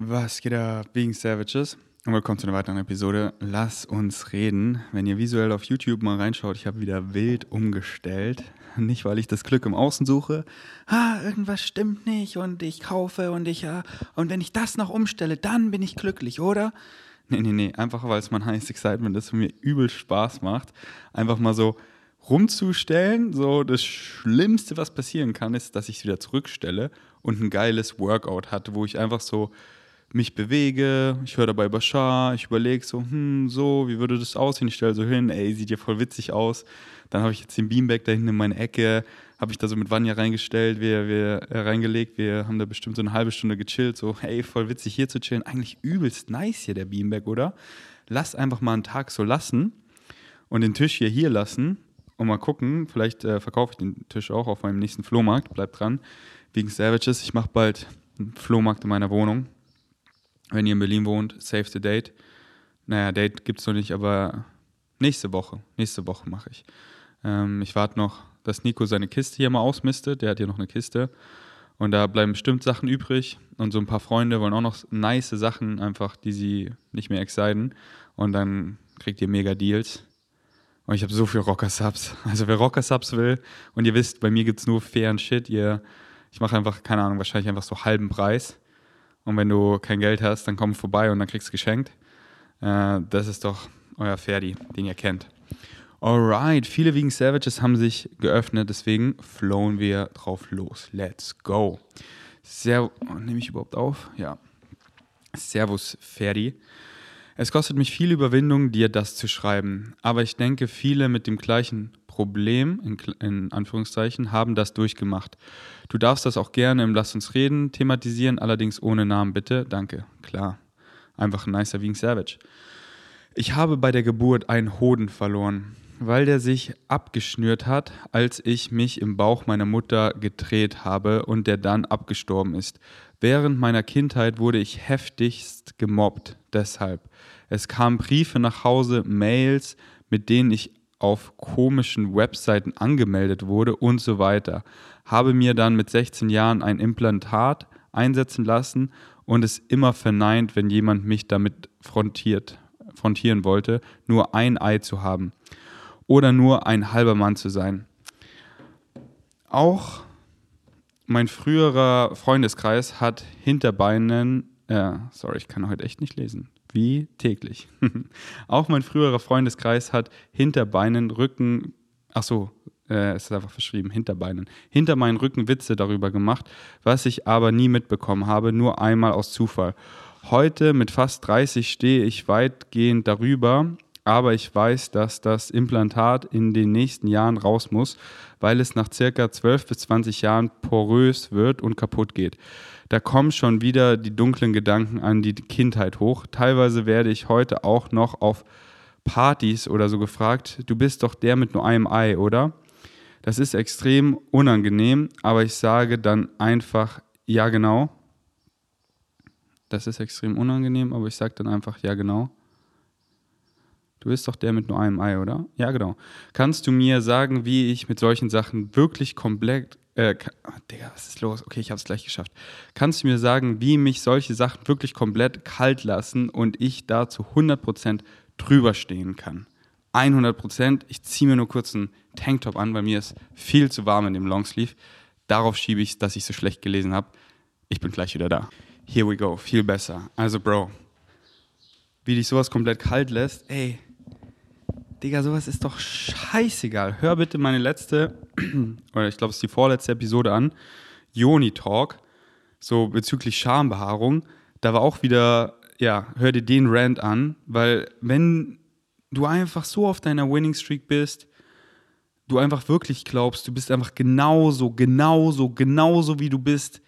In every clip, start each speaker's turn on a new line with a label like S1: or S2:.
S1: Was geht ab, Being Savages? Und willkommen zu einer weiteren Episode. Lass uns reden. Wenn ihr visuell auf YouTube mal reinschaut, ich habe wieder wild umgestellt. Nicht, weil ich das Glück im Außen suche. Ah, irgendwas stimmt nicht und ich kaufe und ich, ja, und wenn ich das noch umstelle, dann bin ich glücklich, oder? Nee, nee, nee. Einfach, weil es mein heißes Excitement ist und mir übel Spaß macht. Einfach mal so rumzustellen. So, das Schlimmste, was passieren kann, ist, dass ich es wieder zurückstelle und ein geiles Workout hatte, wo ich einfach so mich bewege, ich höre dabei Bashar, ich überlege so, hm, so, wie würde das aussehen? Ich stelle so hin, ey, sieht ja voll witzig aus. Dann habe ich jetzt den Beanbag da hinten in meine Ecke, habe ich da so mit Vanya reingestellt, wir, wir äh, reingelegt, wir haben da bestimmt so eine halbe Stunde gechillt, so, hey, voll witzig hier zu chillen. Eigentlich übelst nice hier der Beanbag, oder? Lass einfach mal einen Tag so lassen und den Tisch hier hier lassen und mal gucken, vielleicht äh, verkaufe ich den Tisch auch auf meinem nächsten Flohmarkt, bleibt dran. Wegen Savages, ich mache bald einen Flohmarkt in meiner Wohnung wenn ihr in Berlin wohnt, save the date. Naja, Date gibt es noch nicht, aber nächste Woche, nächste Woche mache ich. Ähm, ich warte noch, dass Nico seine Kiste hier mal ausmistet. Der hat hier noch eine Kiste. Und da bleiben bestimmt Sachen übrig. Und so ein paar Freunde wollen auch noch nice Sachen, einfach, die sie nicht mehr exciten. Und dann kriegt ihr mega Deals. Und ich habe so viel Rocker-Subs. Also wer Rocker-Subs will, und ihr wisst, bei mir gibt es nur fairen Shit. Ihr, ich mache einfach, keine Ahnung, wahrscheinlich einfach so halben Preis. Und wenn du kein Geld hast, dann komm vorbei und dann kriegst du geschenkt. Äh, das ist doch euer Ferdi, den ihr kennt. Alright, viele Vegan Savages haben sich geöffnet, deswegen flowen wir drauf los. Let's go. Sehr, oh, nehme ich überhaupt auf? Ja. Servus, Ferdi. Es kostet mich viel Überwindung, dir das zu schreiben, aber ich denke, viele mit dem gleichen Problem, in, in, Anführungszeichen, haben das durchgemacht. Du darfst das auch gerne im Lass uns reden thematisieren, allerdings ohne Namen bitte. Danke. Klar. Einfach ein nicer Wing Savage. Ich habe bei der Geburt einen Hoden verloren, weil der sich abgeschnürt hat, als ich mich im Bauch meiner Mutter gedreht habe und der dann abgestorben ist. Während meiner Kindheit wurde ich heftigst gemobbt, deshalb. Es kamen Briefe nach Hause, Mails, mit denen ich auf komischen Webseiten angemeldet wurde und so weiter. Habe mir dann mit 16 Jahren ein Implantat einsetzen lassen und es immer verneint, wenn jemand mich damit frontiert, frontieren wollte, nur ein Ei zu haben oder nur ein halber Mann zu sein. Auch mein früherer Freundeskreis hat Hinterbeinen, äh, sorry, ich kann heute echt nicht lesen, wie täglich. Auch mein früherer Freundeskreis hat Hinterbeinen, Rücken, ach so, äh, es ist einfach verschrieben, Hinterbeinen, hinter meinen Rücken Witze darüber gemacht, was ich aber nie mitbekommen habe, nur einmal aus Zufall. Heute mit fast 30 stehe ich weitgehend darüber, aber ich weiß, dass das Implantat in den nächsten Jahren raus muss, weil es nach circa 12 bis 20 Jahren porös wird und kaputt geht. Da kommen schon wieder die dunklen Gedanken an die Kindheit hoch. Teilweise werde ich heute auch noch auf Partys oder so gefragt, du bist doch der mit nur einem Ei, oder? Das ist extrem unangenehm, aber ich sage dann einfach, ja genau. Das ist extrem unangenehm, aber ich sage dann einfach, ja genau. Du bist doch der mit nur einem Ei, oder? Ja, genau. Kannst du mir sagen, wie ich mit solchen Sachen wirklich komplett. Äh, oh, Digga, was ist los? Okay, ich hab's gleich geschafft. Kannst du mir sagen, wie mich solche Sachen wirklich komplett kalt lassen und ich da zu 100% drüber stehen kann? 100%. Ich ziehe mir nur kurz einen Tanktop an, weil mir ist viel zu warm in dem Longsleeve. Darauf schiebe ich, dass ich so schlecht gelesen habe. Ich bin gleich wieder da. Here we go, viel besser. Also, Bro, wie dich sowas komplett kalt lässt, ey, Digga, sowas ist doch scheißegal. Hör bitte meine letzte, oder ich glaube, es ist die vorletzte Episode an, Joni Talk, so bezüglich Schambehaarung. Da war auch wieder, ja, hör dir den Rant an, weil wenn du einfach so auf deiner Winning Streak bist, du einfach wirklich glaubst, du bist einfach genauso, genauso, genauso wie du bist,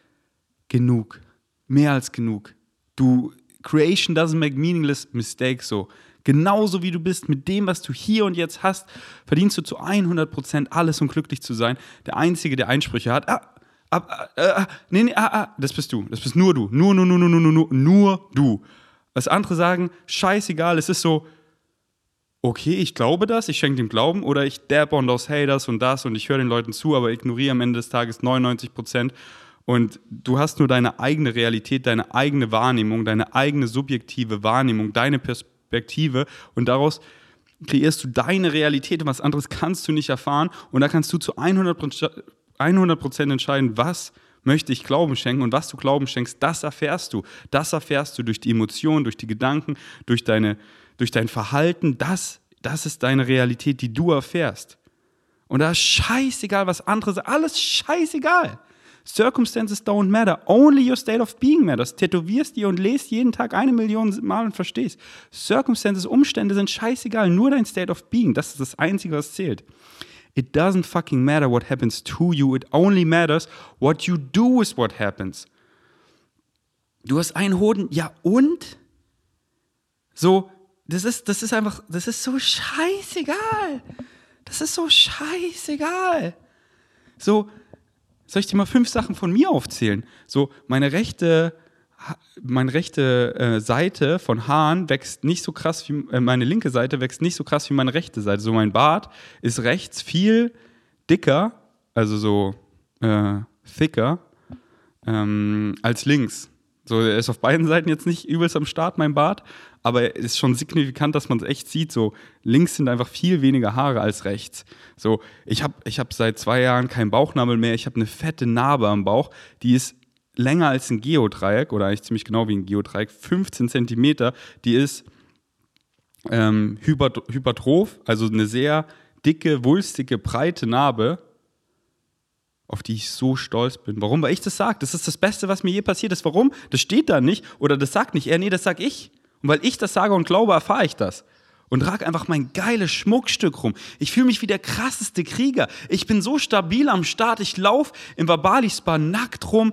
S1: genug. Mehr als genug. Du, Creation doesn't make meaningless mistakes so. Genauso wie du bist, mit dem, was du hier und jetzt hast, verdienst du zu 100% alles, um glücklich zu sein. Der Einzige, der Einsprüche hat, ah, ah, ah, nee, nee, ah, ah, das bist du. Das bist nur du. Nur, nur, nur, nur, nur, nur, nur du. Was andere sagen, scheißegal, es ist so, okay, ich glaube das, ich schenke dem Glauben oder ich dab on those haters und das und ich höre den Leuten zu, aber ignoriere am Ende des Tages 99% Und du hast nur deine eigene Realität, deine eigene Wahrnehmung, deine eigene subjektive Wahrnehmung, deine Perspektive und daraus kreierst du deine Realität und was anderes kannst du nicht erfahren und da kannst du zu 100%, 100 entscheiden, was möchte ich Glauben schenken und was du Glauben schenkst, das erfährst du. Das erfährst du durch die Emotionen, durch die Gedanken, durch, deine, durch dein Verhalten. Das, das ist deine Realität, die du erfährst. Und da ist scheißegal, was andere sagen. Alles scheißegal. Circumstances don't matter. Only your state of being matters. Tätowierst dir und lest jeden Tag eine Million Mal und verstehst. Circumstances, Umstände sind scheißegal. Nur dein state of being. Das ist das Einzige, was zählt. It doesn't fucking matter what happens to you. It only matters what you do with what happens. Du hast einen Hoden, ja und? So, das ist, das ist einfach, das ist so scheißegal. Das ist so scheißegal. So, soll ich dir mal fünf Sachen von mir aufzählen? So, meine rechte, meine rechte äh, Seite von Haaren wächst nicht so krass wie äh, meine linke Seite wächst nicht so krass wie meine rechte Seite. So, mein Bart ist rechts viel dicker, also so äh, thicker, ähm, als links. So, er ist auf beiden Seiten jetzt nicht übelst am Start, mein Bart, aber es ist schon signifikant, dass man es echt sieht. So, links sind einfach viel weniger Haare als rechts. So, ich habe ich hab seit zwei Jahren keinen Bauchnabel mehr. Ich habe eine fette Narbe am Bauch, die ist länger als ein Geodreieck oder eigentlich ziemlich genau wie ein Geodreieck, 15 Zentimeter. Die ist ähm, hypertroph, also eine sehr dicke, wulstige, breite Narbe auf die ich so stolz bin. Warum? Weil ich das sage. Das ist das Beste, was mir je passiert ist. Warum? Das steht da nicht oder das sagt nicht er, nee, das sag ich. Und weil ich das sage und glaube, erfahre ich das. Und trage einfach mein geiles Schmuckstück rum. Ich fühle mich wie der krasseste Krieger. Ich bin so stabil am Start. Ich laufe im Verbali-Spa nackt rum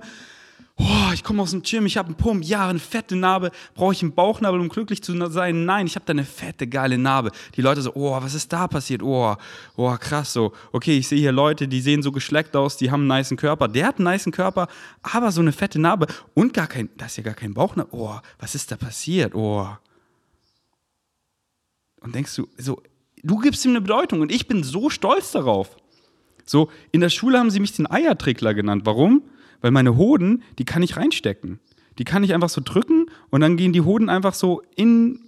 S1: oh, ich komme aus dem Gym, ich habe einen Pump, ja, eine fette Narbe, brauche ich einen Bauchnabel, um glücklich zu sein? Nein, ich habe da eine fette, geile Narbe. Die Leute so, oh, was ist da passiert? Oh, oh, krass so. Okay, ich sehe hier Leute, die sehen so geschleckt aus, die haben einen niceen Körper. Der hat einen niceen Körper, aber so eine fette Narbe und gar kein, da ist ja gar kein Bauchnabel. Oh, was ist da passiert? Oh. Und denkst du, so, du gibst ihm eine Bedeutung und ich bin so stolz darauf. So, in der Schule haben sie mich den Eiertrickler genannt. Warum? Weil meine Hoden, die kann ich reinstecken. Die kann ich einfach so drücken und dann gehen die Hoden einfach so in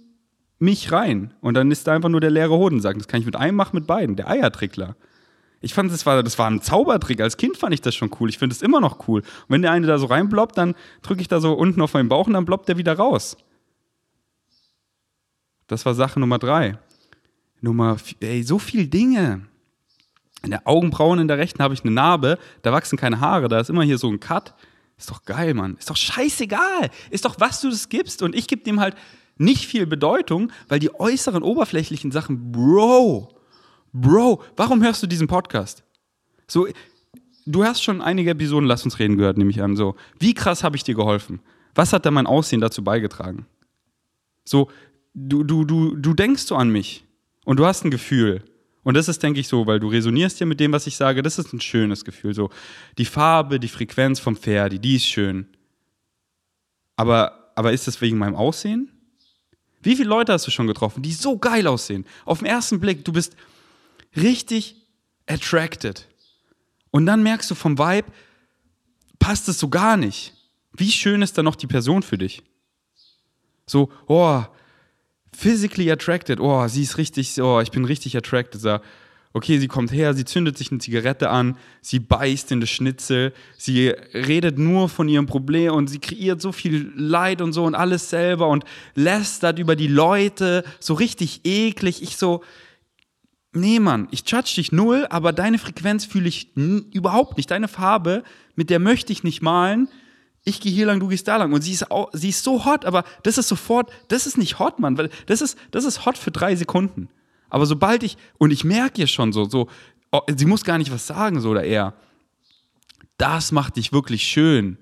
S1: mich rein. Und dann ist da einfach nur der leere Hodensack. Das kann ich mit einem machen, mit beiden. Der Eiertrickler. Ich fand, das war, das war ein Zaubertrick. Als Kind fand ich das schon cool. Ich finde es immer noch cool. Und wenn der eine da so reinbloppt, dann drücke ich da so unten auf meinen Bauch und dann bloppt der wieder raus. Das war Sache Nummer drei. Nummer, ey, so viel Dinge. In der Augenbrauen in der rechten habe ich eine Narbe, da wachsen keine Haare, da ist immer hier so ein Cut. Ist doch geil, Mann. Ist doch scheißegal. Ist doch, was du das gibst. Und ich gebe dem halt nicht viel Bedeutung, weil die äußeren, oberflächlichen Sachen, Bro, Bro, warum hörst du diesen Podcast? So, du hast schon einige Episoden Lass uns reden gehört, nehme ich an. So, wie krass habe ich dir geholfen? Was hat da mein Aussehen dazu beigetragen? So, du, du, du, du denkst so an mich und du hast ein Gefühl und das ist, denke ich, so, weil du resonierst ja mit dem, was ich sage, das ist ein schönes Gefühl. So, die Farbe, die Frequenz vom Pferd, die ist schön. Aber, aber ist das wegen meinem Aussehen? Wie viele Leute hast du schon getroffen, die so geil aussehen? Auf den ersten Blick, du bist richtig attracted. Und dann merkst du vom Vibe, passt es so gar nicht. Wie schön ist dann noch die Person für dich? So, oh, physically attracted. Oh, sie ist richtig, oh, ich bin richtig attracted. So, okay, sie kommt her, sie zündet sich eine Zigarette an, sie beißt in das Schnitzel, sie redet nur von ihrem Problem und sie kreiert so viel Leid und so und alles selber und lästert über die Leute, so richtig eklig. Ich so, nee, Mann, ich judge dich null, aber deine Frequenz fühle ich überhaupt nicht. Deine Farbe, mit der möchte ich nicht malen ich gehe hier lang, du gehst da lang. Und sie ist, auch, sie ist so hot, aber das ist sofort, das ist nicht hot, Mann, weil das ist, das ist hot für drei Sekunden. Aber sobald ich, und ich merke ihr schon so, so, oh, sie muss gar nicht was sagen, so oder er. Das macht dich wirklich schön.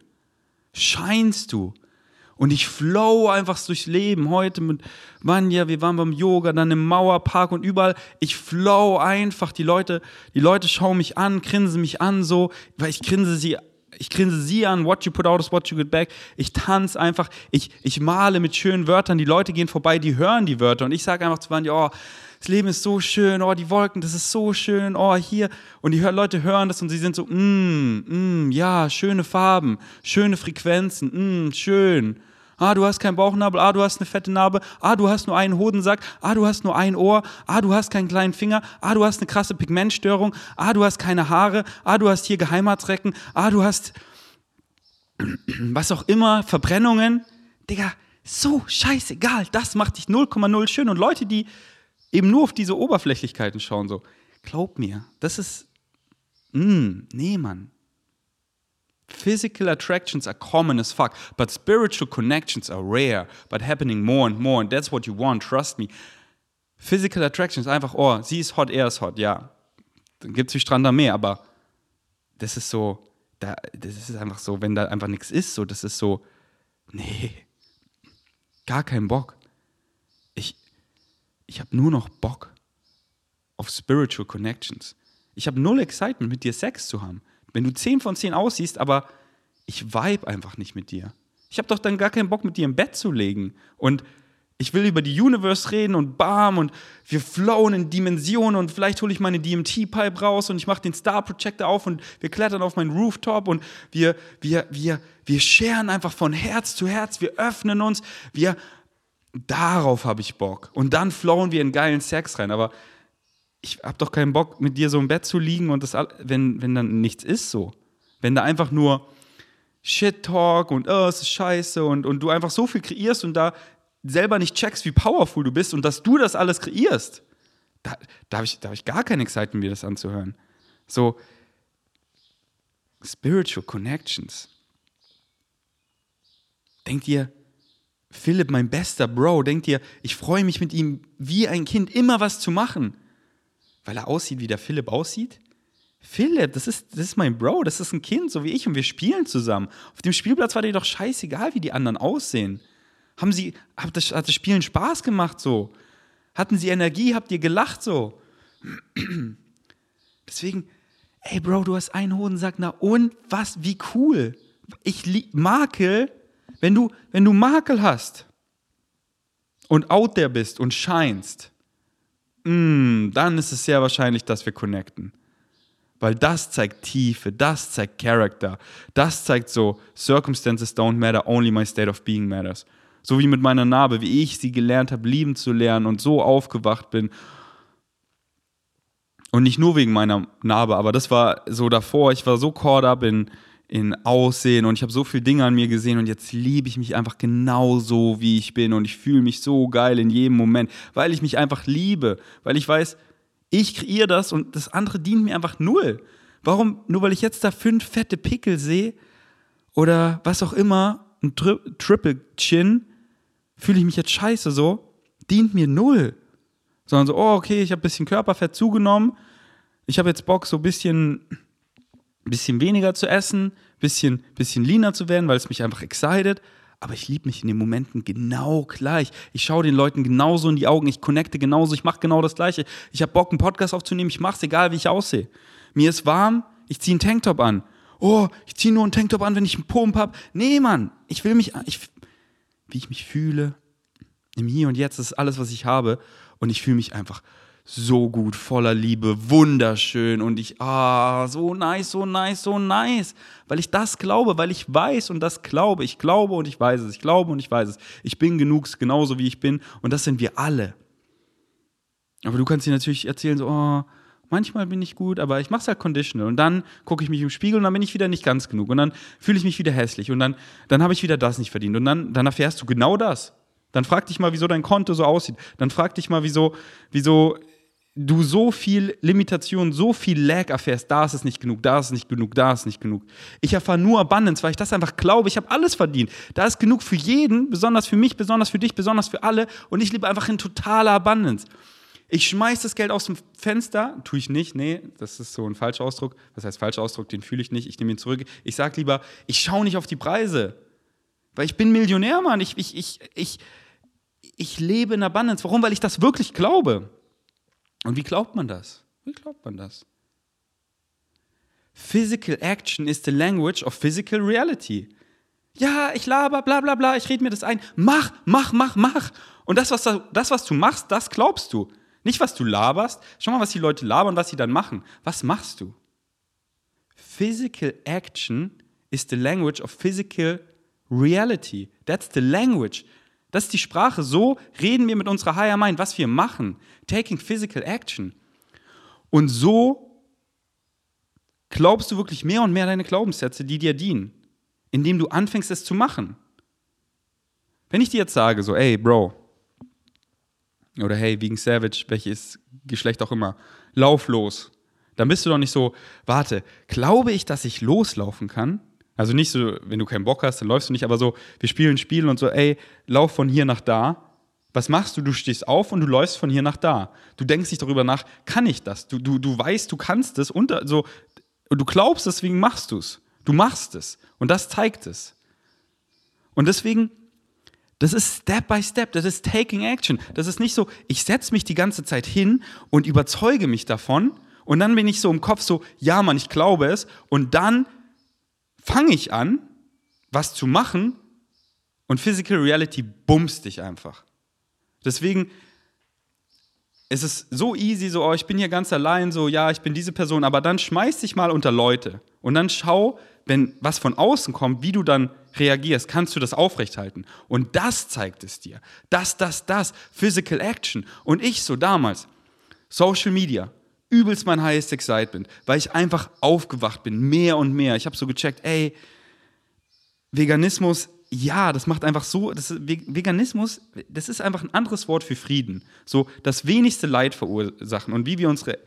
S1: Scheinst du. Und ich flow einfach durchs Leben. Heute mit Vanya, wir waren beim Yoga, dann im Mauerpark und überall. Ich flow einfach. Die Leute, die Leute schauen mich an, grinsen mich an so, weil ich grinse sie ich grinse sie an, what you put out is what you get back. Ich tanze einfach, ich, ich male mit schönen Wörtern. Die Leute gehen vorbei, die hören die Wörter. Und ich sage einfach zu Vanja, oh, das Leben ist so schön, oh, die Wolken, das ist so schön, oh, hier. Und die Leute hören das und sie sind so, mm, mm, ja, schöne Farben, schöne Frequenzen, mm, schön. Ah, du hast keinen Bauchnabel, ah, du hast eine fette Narbe, ah, du hast nur einen Hodensack, ah, du hast nur ein Ohr, ah, du hast keinen kleinen Finger, ah, du hast eine krasse Pigmentstörung, ah, du hast keine Haare, ah, du hast hier Geheimatsrecken, ah, du hast was auch immer, Verbrennungen. Digga, so scheißegal, das macht dich 0,0 schön. Und Leute, die eben nur auf diese Oberflächlichkeiten schauen, so, glaub mir, das ist, mm, nee, Mann. Physical attractions are common as fuck, but spiritual connections are rare, but happening more and more, and that's what you want, trust me. Physical attractions einfach, oh, sie ist hot, er ist hot, ja. Dann gibt es wie Strand am Meer, aber das ist so, da, das ist einfach so, wenn da einfach nichts ist, so, das ist so, nee, gar keinen Bock. Ich, ich habe nur noch Bock auf Spiritual Connections. Ich habe null Excitement, mit dir Sex zu haben. Wenn du 10 von 10 aussiehst, aber ich vibe einfach nicht mit dir. Ich habe doch dann gar keinen Bock, mit dir im Bett zu legen. Und ich will über die Universe reden und bam und wir flowen in Dimensionen und vielleicht hole ich meine DMT-Pipe raus und ich mache den Star Projector auf und wir klettern auf meinen Rooftop und wir, wir, wir, wir scheren einfach von Herz zu Herz, wir öffnen uns, wir, darauf habe ich Bock. Und dann flowen wir in geilen Sex rein. Aber ich habe doch keinen Bock, mit dir so im Bett zu liegen und das, wenn, wenn dann nichts ist so. Wenn da einfach nur Shit-Talk und oh, es ist scheiße und, und du einfach so viel kreierst und da selber nicht checkst, wie powerful du bist und dass du das alles kreierst, da, da habe ich, hab ich gar keine Zeit, mir das anzuhören. So, Spiritual Connections. Denkt ihr, Philipp, mein bester Bro, denkt ihr, ich freue mich mit ihm wie ein Kind immer was zu machen? Weil er aussieht, wie der Philipp aussieht? Philipp, das ist, das ist mein Bro, das ist ein Kind, so wie ich, und wir spielen zusammen. Auf dem Spielplatz war dir doch scheißegal, wie die anderen aussehen. Haben sie, hat das, hat das Spielen Spaß gemacht so? Hatten sie Energie? Habt ihr gelacht so? Deswegen, ey Bro, du hast einen Hodensack, na und was, wie cool. Ich Makel, wenn du, wenn du Makel hast und out there bist und scheinst, mm, dann ist es sehr wahrscheinlich, dass wir connecten. Weil das zeigt Tiefe, das zeigt Character, das zeigt so, Circumstances don't matter, only my state of being matters. So wie mit meiner Narbe, wie ich sie gelernt habe, lieben zu lernen und so aufgewacht bin. Und nicht nur wegen meiner Narbe, aber das war so davor, ich war so caught up in, in Aussehen und ich habe so viele Dinge an mir gesehen und jetzt liebe ich mich einfach genau so, wie ich bin und ich fühle mich so geil in jedem Moment, weil ich mich einfach liebe, weil ich weiß, ich kreiere das und das andere dient mir einfach null. Warum? Nur weil ich jetzt da fünf fette Pickel sehe oder was auch immer, ein Tri Triple Chin, fühle ich mich jetzt scheiße so, dient mir null. Sondern so, oh, okay, ich habe ein bisschen Körperfett zugenommen, ich habe jetzt Bock, so ein bisschen bisschen weniger zu essen, bisschen, bisschen leaner zu werden, weil es mich einfach excited. Aber ich liebe mich in den Momenten genau gleich. Ich schaue den Leuten genauso in die Augen, ich connecte genauso, ich mache genau das Gleiche. Ich habe Bock, einen Podcast aufzunehmen, ich mache es, egal wie ich aussehe. Mir ist warm, ich ziehe einen Tanktop an. Oh, ich ziehe nur einen Tanktop an, wenn ich einen Pump habe. Nee, Mann, ich will mich, ich, wie ich mich fühle, im Hier und Jetzt, ist alles, was ich habe. Und ich fühle mich einfach so gut, voller Liebe, wunderschön und ich, ah, so nice, so nice, so nice, weil ich das glaube, weil ich weiß und das glaube, ich glaube und ich weiß es, ich glaube und ich weiß es, ich bin genug, genauso wie ich bin und das sind wir alle. Aber du kannst dir natürlich erzählen, so, oh, manchmal bin ich gut, aber ich mache es halt conditional und dann gucke ich mich im Spiegel und dann bin ich wieder nicht ganz genug und dann fühle ich mich wieder hässlich und dann, dann habe ich wieder das nicht verdient und dann, dann erfährst du genau das. Dann frag dich mal, wieso dein Konto so aussieht. Dann frag dich mal, wieso, wieso du so viel Limitation, so viel Lag erfährst, da ist es nicht genug, da ist es nicht genug, da ist es nicht genug. Ich erfahre nur Abundance, weil ich das einfach glaube, ich habe alles verdient. Da ist genug für jeden, besonders für mich, besonders für dich, besonders für alle und ich lebe einfach in totaler Abundance. Ich schmeiß das Geld aus dem Fenster, tue ich nicht, nee, das ist so ein falscher Ausdruck. Das heißt, falscher Ausdruck, den fühle ich nicht, ich nehme ihn zurück. Ich sage lieber, ich schaue nicht auf die Preise, weil ich bin Millionär, Mann. Ich, ich, ich, ich, ich lebe in Abundance. Warum? Weil ich das wirklich glaube. Und wie glaubt man das? Wie glaubt man das? Physical action is the language of physical reality. Ja, ich laber, bla bla bla, ich rede mir das ein. Mach, mach, mach, mach. Und das was, das, was du machst, das glaubst du. Nicht, was du laberst. Schau mal, was die Leute labern, was sie dann machen. Was machst du? Physical action is the language of physical reality. That's the language. Das ist die Sprache. So reden wir mit unserer Higher Mind, was wir machen. Taking physical action. Und so glaubst du wirklich mehr und mehr deine Glaubenssätze, die dir dienen, indem du anfängst, es zu machen. Wenn ich dir jetzt sage, so, ey, Bro, oder hey, wegen Savage, welches Geschlecht auch immer, lauf los, dann bist du doch nicht so, warte, glaube ich, dass ich loslaufen kann? Also nicht so, wenn du keinen Bock hast, dann läufst du nicht, aber so, wir spielen Spiel und so, ey, lauf von hier nach da. Was machst du? Du stehst auf und du läufst von hier nach da. Du denkst nicht darüber nach, kann ich das? Du, du, du weißt, du kannst es und so, du glaubst, deswegen machst du es. Du machst es. Und das zeigt es. Und deswegen, das ist Step by Step, das ist Taking Action. Das ist nicht so, ich setze mich die ganze Zeit hin und überzeuge mich davon und dann bin ich so im Kopf so, ja Mann, ich glaube es und dann fange ich an, was zu machen und Physical Reality bumst dich einfach. Deswegen ist es so easy, so, oh, ich bin hier ganz allein, so, ja, ich bin diese Person, aber dann schmeiß dich mal unter Leute und dann schau, wenn was von außen kommt, wie du dann reagierst, kannst du das aufrechthalten. Und das zeigt es dir. Das, das, das, Physical Action. Und ich so damals, Social Media, übelst mein highest excitement, weil ich einfach aufgewacht bin, mehr und mehr. Ich habe so gecheckt, ey, Veganismus, ja, das macht einfach so, das Veganismus, das ist einfach ein anderes Wort für Frieden. So das wenigste Leid verursachen und wie wir unsere,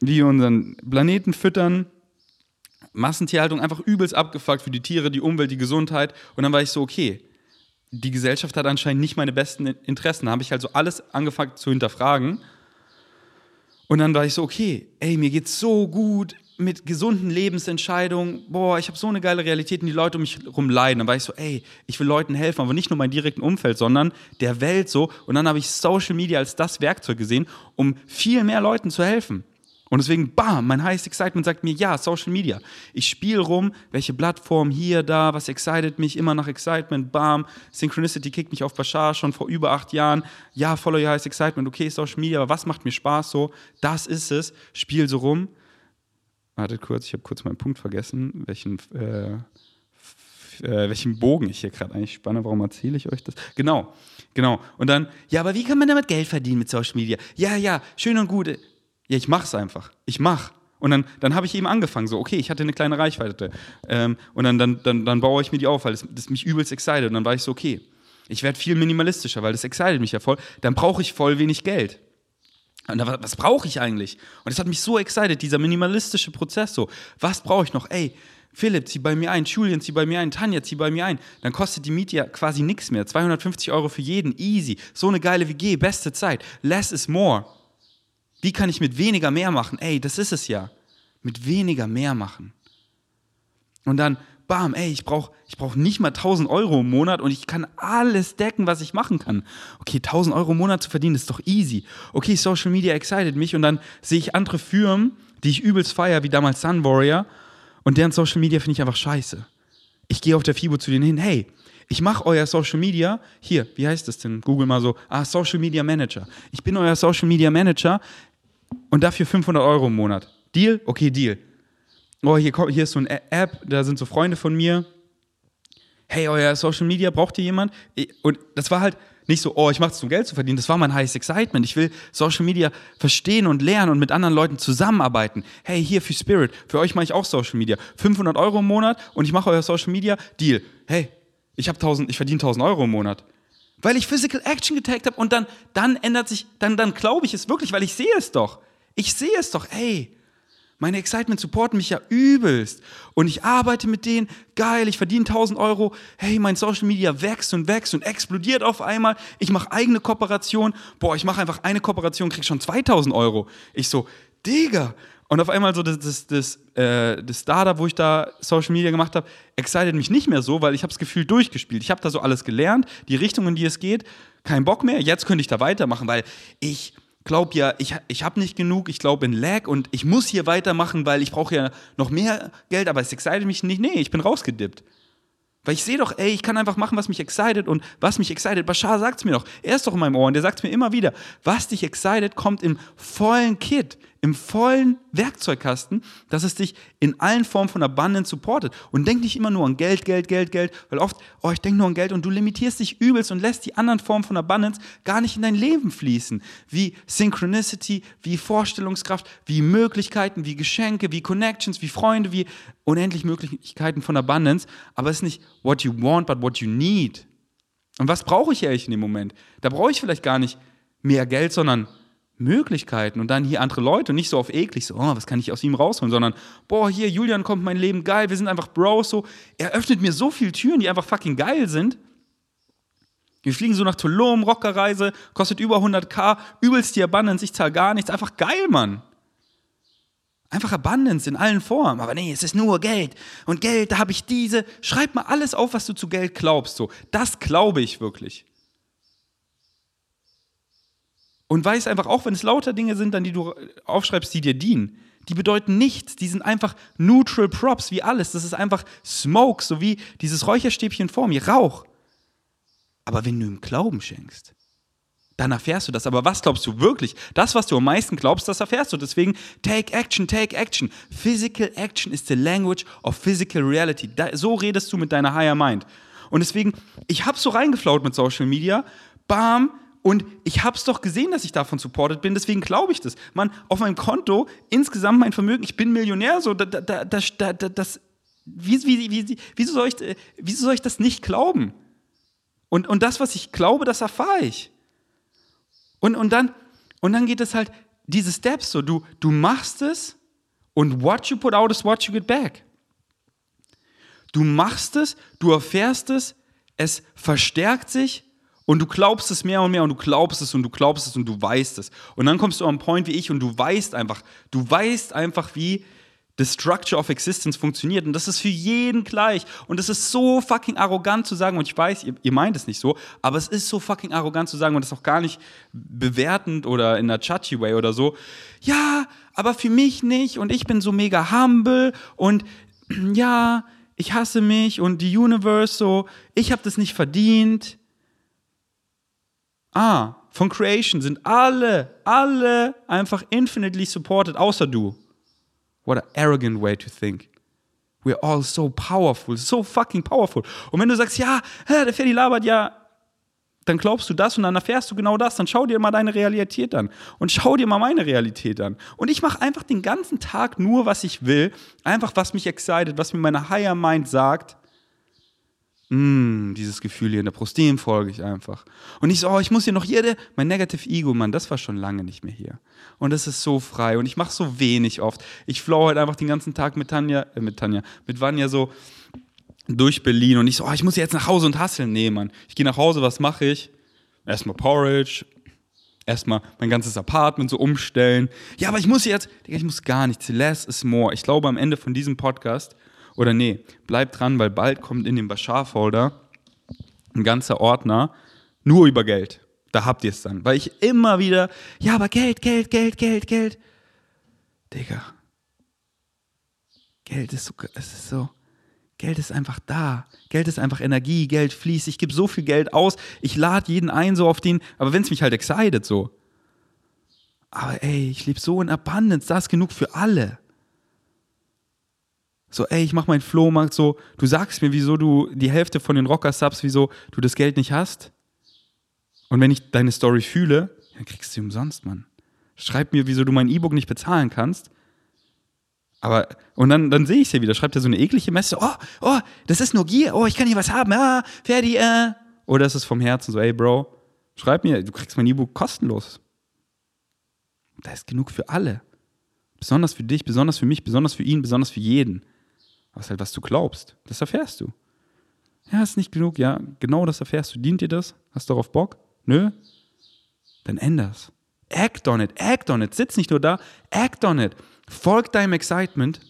S1: wie wir unseren Planeten füttern, Massentierhaltung einfach übelst abgefuckt für die Tiere, die Umwelt, die Gesundheit. Und dann war ich so, okay, die Gesellschaft hat anscheinend nicht meine besten Interessen. Da habe ich also alles angefangen zu hinterfragen und dann war ich so, okay, ey, mir geht's so gut mit gesunden Lebensentscheidungen. Boah, ich habe so eine geile Realität und die Leute um mich herum leiden. Dann war ich so, ey, ich will Leuten helfen, aber nicht nur meinem direkten Umfeld, sondern der Welt so. Und dann habe ich Social Media als das Werkzeug gesehen, um viel mehr Leuten zu helfen. Und deswegen, bam, mein Highest Excitement sagt mir, ja, Social Media. Ich spiele rum, welche Plattform hier, da, was excited mich, immer nach Excitement, bam. Synchronicity kickt mich auf Bashar schon vor über acht Jahren. Ja, follow your Highest Excitement, okay, Social Media, aber was macht mir Spaß so? Das ist es. Spiel so rum. Wartet kurz, ich habe kurz meinen Punkt vergessen, welchen, äh, äh, welchen Bogen ich hier gerade eigentlich spanne. Warum erzähle ich euch das? Genau, genau. Und dann, ja, aber wie kann man damit Geld verdienen mit Social Media? Ja, ja, schön und gut ja, ich mach's einfach. Ich mach. Und dann, dann habe ich eben angefangen, so, okay, ich hatte eine kleine Reichweite. Ähm, und dann, dann, dann, dann baue ich mir die auf, weil das, das mich übelst excited. Und dann war ich so, okay, ich werde viel minimalistischer, weil das excited mich ja voll. Dann brauche ich voll wenig Geld. Und dann, was brauche ich eigentlich? Und das hat mich so excited, dieser minimalistische Prozess. So, was brauche ich noch? Ey, Philipp, zieh bei mir ein, Julian, zieh bei mir ein, Tanja, zieh bei mir ein. Dann kostet die Miete ja quasi nichts mehr. 250 Euro für jeden, easy. So eine geile WG, beste Zeit. Less is more. Wie kann ich mit weniger mehr machen? Ey, das ist es ja. Mit weniger mehr machen. Und dann, bam, ey, ich brauche ich brauch nicht mal 1000 Euro im Monat und ich kann alles decken, was ich machen kann. Okay, 1000 Euro im Monat zu verdienen, ist doch easy. Okay, Social Media excited mich und dann sehe ich andere Firmen, die ich übelst feier, wie damals Sun Warrior und deren Social Media finde ich einfach scheiße. Ich gehe auf der FIBO zu denen hin, hey, ich mache euer Social Media, hier, wie heißt das denn? Google mal so, ah, Social Media Manager. Ich bin euer Social Media Manager, und dafür 500 Euro im Monat. Deal? Okay, Deal. Oh, hier, hier ist so eine App, da sind so Freunde von mir. Hey, euer Social Media, braucht ihr jemand? Und das war halt nicht so, oh, ich mache es zum Geld zu verdienen. Das war mein heißes Excitement. Ich will Social Media verstehen und lernen und mit anderen Leuten zusammenarbeiten. Hey, hier für Spirit, für euch mache ich auch Social Media. 500 Euro im Monat und ich mache euer Social Media. Deal. Hey, ich, ich verdiene 1000 Euro im Monat weil ich Physical Action getaggt habe und dann, dann ändert sich, dann, dann glaube ich es wirklich, weil ich sehe es doch. Ich sehe es doch, ey. Meine Excitement supporten mich ja übelst. Und ich arbeite mit denen, geil, ich verdiene 1000 Euro. Hey, mein Social Media wächst und wächst und explodiert auf einmal. Ich mache eigene Kooperation. Boah, ich mache einfach eine Kooperation, krieg schon 2000 Euro. Ich so, Digga, und auf einmal so das, das, das, äh, das Startup, wo ich da Social Media gemacht habe, excited mich nicht mehr so, weil ich habe das Gefühl durchgespielt. Ich habe da so alles gelernt, die Richtung, in die es geht, kein Bock mehr. Jetzt könnte ich da weitermachen, weil ich glaube ja, ich, ich habe nicht genug, ich glaube in Lag und ich muss hier weitermachen, weil ich brauche ja noch mehr Geld, aber es excited mich nicht. Nee, ich bin rausgedippt. Weil ich sehe doch, ey, ich kann einfach machen, was mich excited und was mich excited. Bashar sagt es mir doch. Er ist doch in meinem Ohr und der sagt es mir immer wieder. Was dich excited, kommt im vollen Kit, im vollen Werkzeugkasten, dass es dich in allen Formen von Abundance supportet. Und denk nicht immer nur an Geld, Geld, Geld, Geld, weil oft, oh, ich denke nur an Geld und du limitierst dich übelst und lässt die anderen Formen von Abundance gar nicht in dein Leben fließen. Wie Synchronicity, wie Vorstellungskraft, wie Möglichkeiten, wie Geschenke, wie Connections, wie Freunde, wie unendlich Möglichkeiten von Abundance. Aber es ist nicht what you want, but what you need. Und was brauche ich ehrlich in dem Moment? Da brauche ich vielleicht gar nicht mehr Geld, sondern Möglichkeiten und dann hier andere Leute nicht so auf eklig, so, oh, was kann ich aus ihm rausholen, sondern, boah, hier, Julian kommt mein Leben geil, wir sind einfach Bros, so. Er öffnet mir so viele Türen, die einfach fucking geil sind. Wir fliegen so nach Tulum, Rockerreise, kostet über 100k, übelst die Abundance, ich zahle gar nichts, einfach geil, Mann. Einfach Abundance in allen Formen. Aber nee, es ist nur Geld. Und Geld, da habe ich diese. Schreib mal alles auf, was du zu Geld glaubst. So, das glaube ich wirklich. Und weiß einfach, auch wenn es lauter Dinge sind, dann die du aufschreibst, die dir dienen, die bedeuten nichts. Die sind einfach neutral props, wie alles. Das ist einfach Smoke, so wie dieses Räucherstäbchen vor mir, Rauch. Aber wenn du ihm Glauben schenkst, dann erfährst du das. Aber was glaubst du wirklich? Das, was du am meisten glaubst, das erfährst du. Deswegen, take action, take action. Physical action is the language of physical reality. Da, so redest du mit deiner Higher Mind. Und deswegen, ich hab's so reingeflaut mit Social Media. Bam, und ich habe es doch gesehen, dass ich davon supported bin, deswegen glaube ich das. Mann, auf meinem Konto, insgesamt mein Vermögen, ich bin Millionär, so, da, da, da, das, wie, wie, wie, wieso, soll ich, wieso soll ich das nicht glauben? Und, und das, was ich glaube, das erfahre ich. Und, und, dann, und dann geht es halt, diese Steps so, du, du machst es und what you put out is what you get back. Du machst es, du erfährst es, es verstärkt sich und du glaubst es mehr und mehr und du glaubst es und du glaubst es und du weißt es. Und dann kommst du einen Point wie ich und du weißt einfach, du weißt einfach, wie the structure of existence funktioniert. Und das ist für jeden gleich. Und es ist so fucking arrogant zu sagen, und ich weiß, ihr, ihr, meint es nicht so, aber es ist so fucking arrogant zu sagen und das ist auch gar nicht bewertend oder in einer chachi way oder so. Ja, aber für mich nicht und ich bin so mega humble und ja, ich hasse mich und die Universe so, ich habe das nicht verdient. Ah, von Creation sind alle, alle einfach infinitely supported, außer du. What an arrogant way to think. We're all so powerful, so fucking powerful. Und wenn du sagst, ja, der Ferdi labert ja, dann glaubst du das und dann erfährst du genau das. Dann schau dir mal deine Realität an und schau dir mal meine Realität an. Und ich mache einfach den ganzen Tag nur, was ich will, einfach was mich excited, was mir meine Higher Mind sagt mm, dieses Gefühl hier in der Brust, dem folge ich einfach. Und ich so, oh, ich muss hier noch jede, mein Negative Ego, Mann, das war schon lange nicht mehr hier. Und das ist so frei und ich mache so wenig oft. Ich flow halt einfach den ganzen Tag mit Tanja, äh, mit Tanja, mit Vanja so durch Berlin und ich so, oh, ich muss jetzt nach Hause und hasseln. Nee, Mann. Ich gehe nach Hause, was mache ich? Erstmal Porridge, erstmal mein ganzes Apartment so umstellen. Ja, aber ich muss jetzt, ich muss gar nichts. Less is more. Ich glaube, am Ende von diesem Podcast oder nee, bleibt dran, weil bald kommt in den Bashar-Folder ein ganzer Ordner nur über Geld. Da habt ihr es dann. Weil ich immer wieder, ja, aber Geld, Geld, Geld, Geld, Geld. Digga. Geld ist so, es ist so, Geld ist einfach da. Geld ist einfach Energie, Geld fließt. Ich gebe so viel Geld aus. Ich lade jeden ein so auf den, aber wenn es mich halt excited so. Aber ey, ich lebe so in Abundance, da ist genug für alle. So, ey, ich mach meinen Flohmarkt so, du sagst mir, wieso du die Hälfte von den Rocker-Subs, wieso du das Geld nicht hast. Und wenn ich deine Story fühle, dann kriegst du sie umsonst, Mann. Schreib mir, wieso du mein E-Book nicht bezahlen kannst. Aber, und dann, dann sehe ich es ja wieder, schreibt er so eine eklige Messe, oh, oh, das ist nur Gier, oh, ich kann hier was haben, ah, Ferdi, äh. Oder ist es vom Herzen so, ey, Bro, schreib mir, du kriegst mein E-Book kostenlos. Da ist genug für alle. Besonders für dich, besonders für mich, besonders für ihn, besonders für jeden. Was halt, was du glaubst. Das erfährst du. Ja, ist nicht genug. Ja, genau das erfährst du. Dient dir das? Hast du darauf Bock? Nö? Dann änder's. Act on it. Act on it. Sitz nicht nur da. Act on it. Folg deinem Excitement.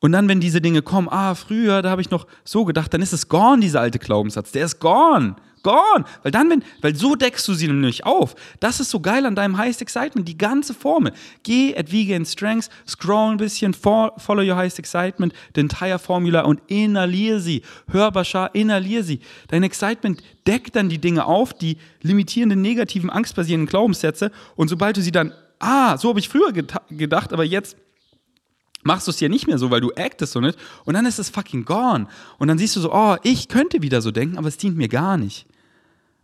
S1: Und dann, wenn diese Dinge kommen, ah, früher, da habe ich noch so gedacht, dann ist es gone, dieser alte Glaubenssatz. Der ist gone. Gone. Weil dann, wenn, weil so deckst du sie nämlich auf. Das ist so geil an deinem Highest Excitement, die ganze Formel. Geh at Vegan Strengths, scroll ein bisschen, follow your Highest Excitement, the entire Formula und inhalier sie. Hör Bashar, inhalier sie. Dein Excitement deckt dann die Dinge auf, die limitierenden, negativen, angstbasierenden Glaubenssätze und sobald du sie dann, ah, so habe ich früher gedacht, aber jetzt machst du es ja nicht mehr so, weil du actest so nicht. Und dann ist es fucking gone. Und dann siehst du so, oh, ich könnte wieder so denken, aber es dient mir gar nicht.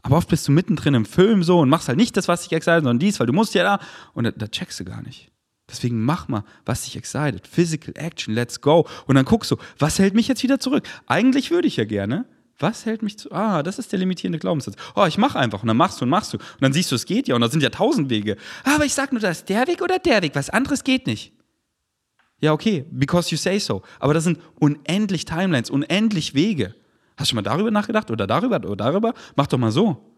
S1: Aber oft bist du mittendrin im Film so und machst halt nicht das, was dich excited, sondern dies, weil du musst ja da. Und da, da checkst du gar nicht. Deswegen mach mal, was dich excited. Physical Action, let's go. Und dann guckst du, was hält mich jetzt wieder zurück? Eigentlich würde ich ja gerne. Was hält mich zu. Ah, das ist der limitierende Glaubenssatz. Oh, ich mach einfach. Und dann machst du und machst du. Und dann siehst du, es geht ja. Und da sind ja tausend Wege. Aber ich sag nur, das ist der Weg oder der Weg. Was anderes geht nicht. Ja, okay, because you say so. Aber das sind unendlich Timelines, unendlich Wege. Hast du schon mal darüber nachgedacht oder darüber oder darüber? Mach doch mal so.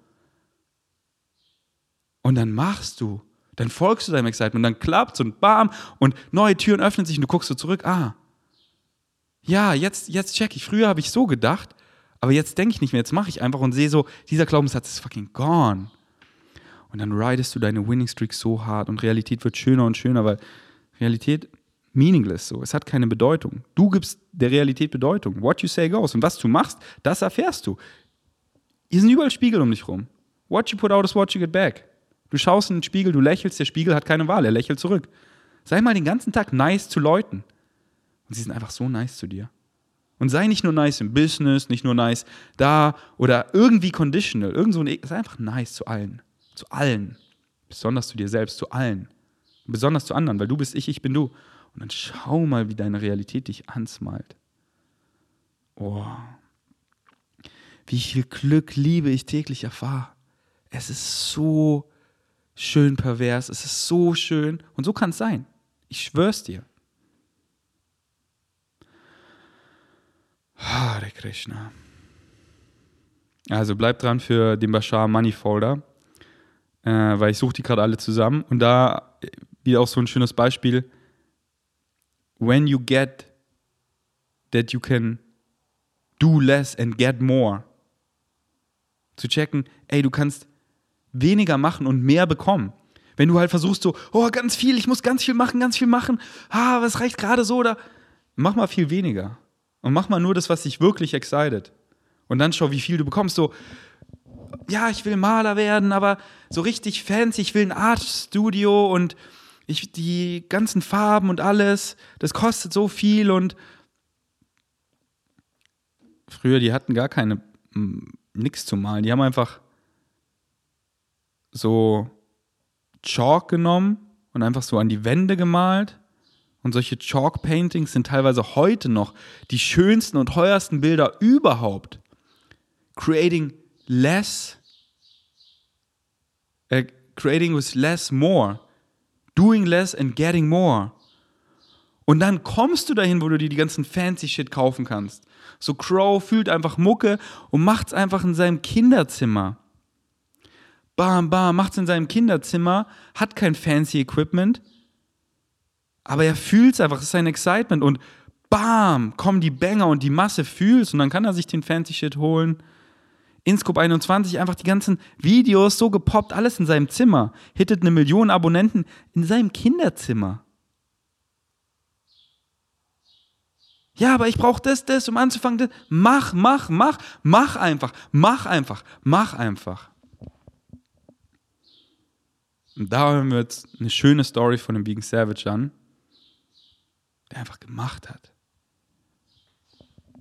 S1: Und dann machst du, dann folgst du deinem Excitement dann klappt's und bam und neue Türen öffnen sich und du guckst so zurück. Ah, ja, jetzt, jetzt check ich. Früher habe ich so gedacht, aber jetzt denke ich nicht mehr. Jetzt mache ich einfach und sehe so, dieser Glaubenssatz ist fucking gone. Und dann ridest du deine Winning Streak so hart und Realität wird schöner und schöner, weil Realität meaningless so. Es hat keine Bedeutung. Du gibst der Realität Bedeutung. What you say goes. Und was du machst, das erfährst du. Hier sind überall Spiegel um dich rum. What you put out is what you get back. Du schaust in den Spiegel, du lächelst, der Spiegel hat keine Wahl, er lächelt zurück. Sei mal den ganzen Tag nice zu Leuten. Und sie sind einfach so nice zu dir. Und sei nicht nur nice im Business, nicht nur nice da oder irgendwie conditional. Irgend so ein, sei einfach nice zu allen. Zu allen. Besonders zu dir selbst, zu allen. besonders zu anderen, weil du bist ich, ich bin du. Und dann schau mal, wie deine Realität dich ansmalt. Oh. Wie viel Glück, Liebe ich täglich erfahre. Es ist so schön pervers, es ist so schön. Und so kann es sein. Ich schwör's dir. Hare Krishna. Also bleib dran für den Bashar Money Folder, äh, weil ich suche die gerade alle zusammen. Und da äh, wieder auch so ein schönes Beispiel when you get that you can do less and get more, zu checken, ey, du kannst weniger machen und mehr bekommen. Wenn du halt versuchst so, oh, ganz viel, ich muss ganz viel machen, ganz viel machen, ah, was reicht gerade so oder mach mal viel weniger und mach mal nur das, was dich wirklich excited. Und dann schau, wie viel du bekommst. So, ja, ich will Maler werden, aber so richtig fancy, ich will ein Artstudio und ich, die ganzen Farben und alles, das kostet so viel und früher, die hatten gar keine, nichts zu malen. Die haben einfach so Chalk genommen und einfach so an die Wände gemalt. Und solche Chalk-Paintings sind teilweise heute noch die schönsten und teuersten Bilder überhaupt. Creating less, uh, creating with less more. Doing less and getting more. Und dann kommst du dahin, wo du dir die ganzen fancy Shit kaufen kannst. So Crow fühlt einfach Mucke und macht's einfach in seinem Kinderzimmer. Bam, bam, macht's in seinem Kinderzimmer, hat kein fancy Equipment, aber er fühlt's einfach, es ist sein Excitement und bam, kommen die Banger und die Masse fühlt's und dann kann er sich den fancy Shit holen InScope 21 einfach die ganzen Videos so gepoppt, alles in seinem Zimmer. Hittet eine Million Abonnenten in seinem Kinderzimmer. Ja, aber ich brauche das, das, um anzufangen. Das. Mach, mach, mach, mach einfach, mach einfach, mach einfach. Und da hören wir jetzt eine schöne Story von dem Vegan Savage an, der einfach gemacht hat.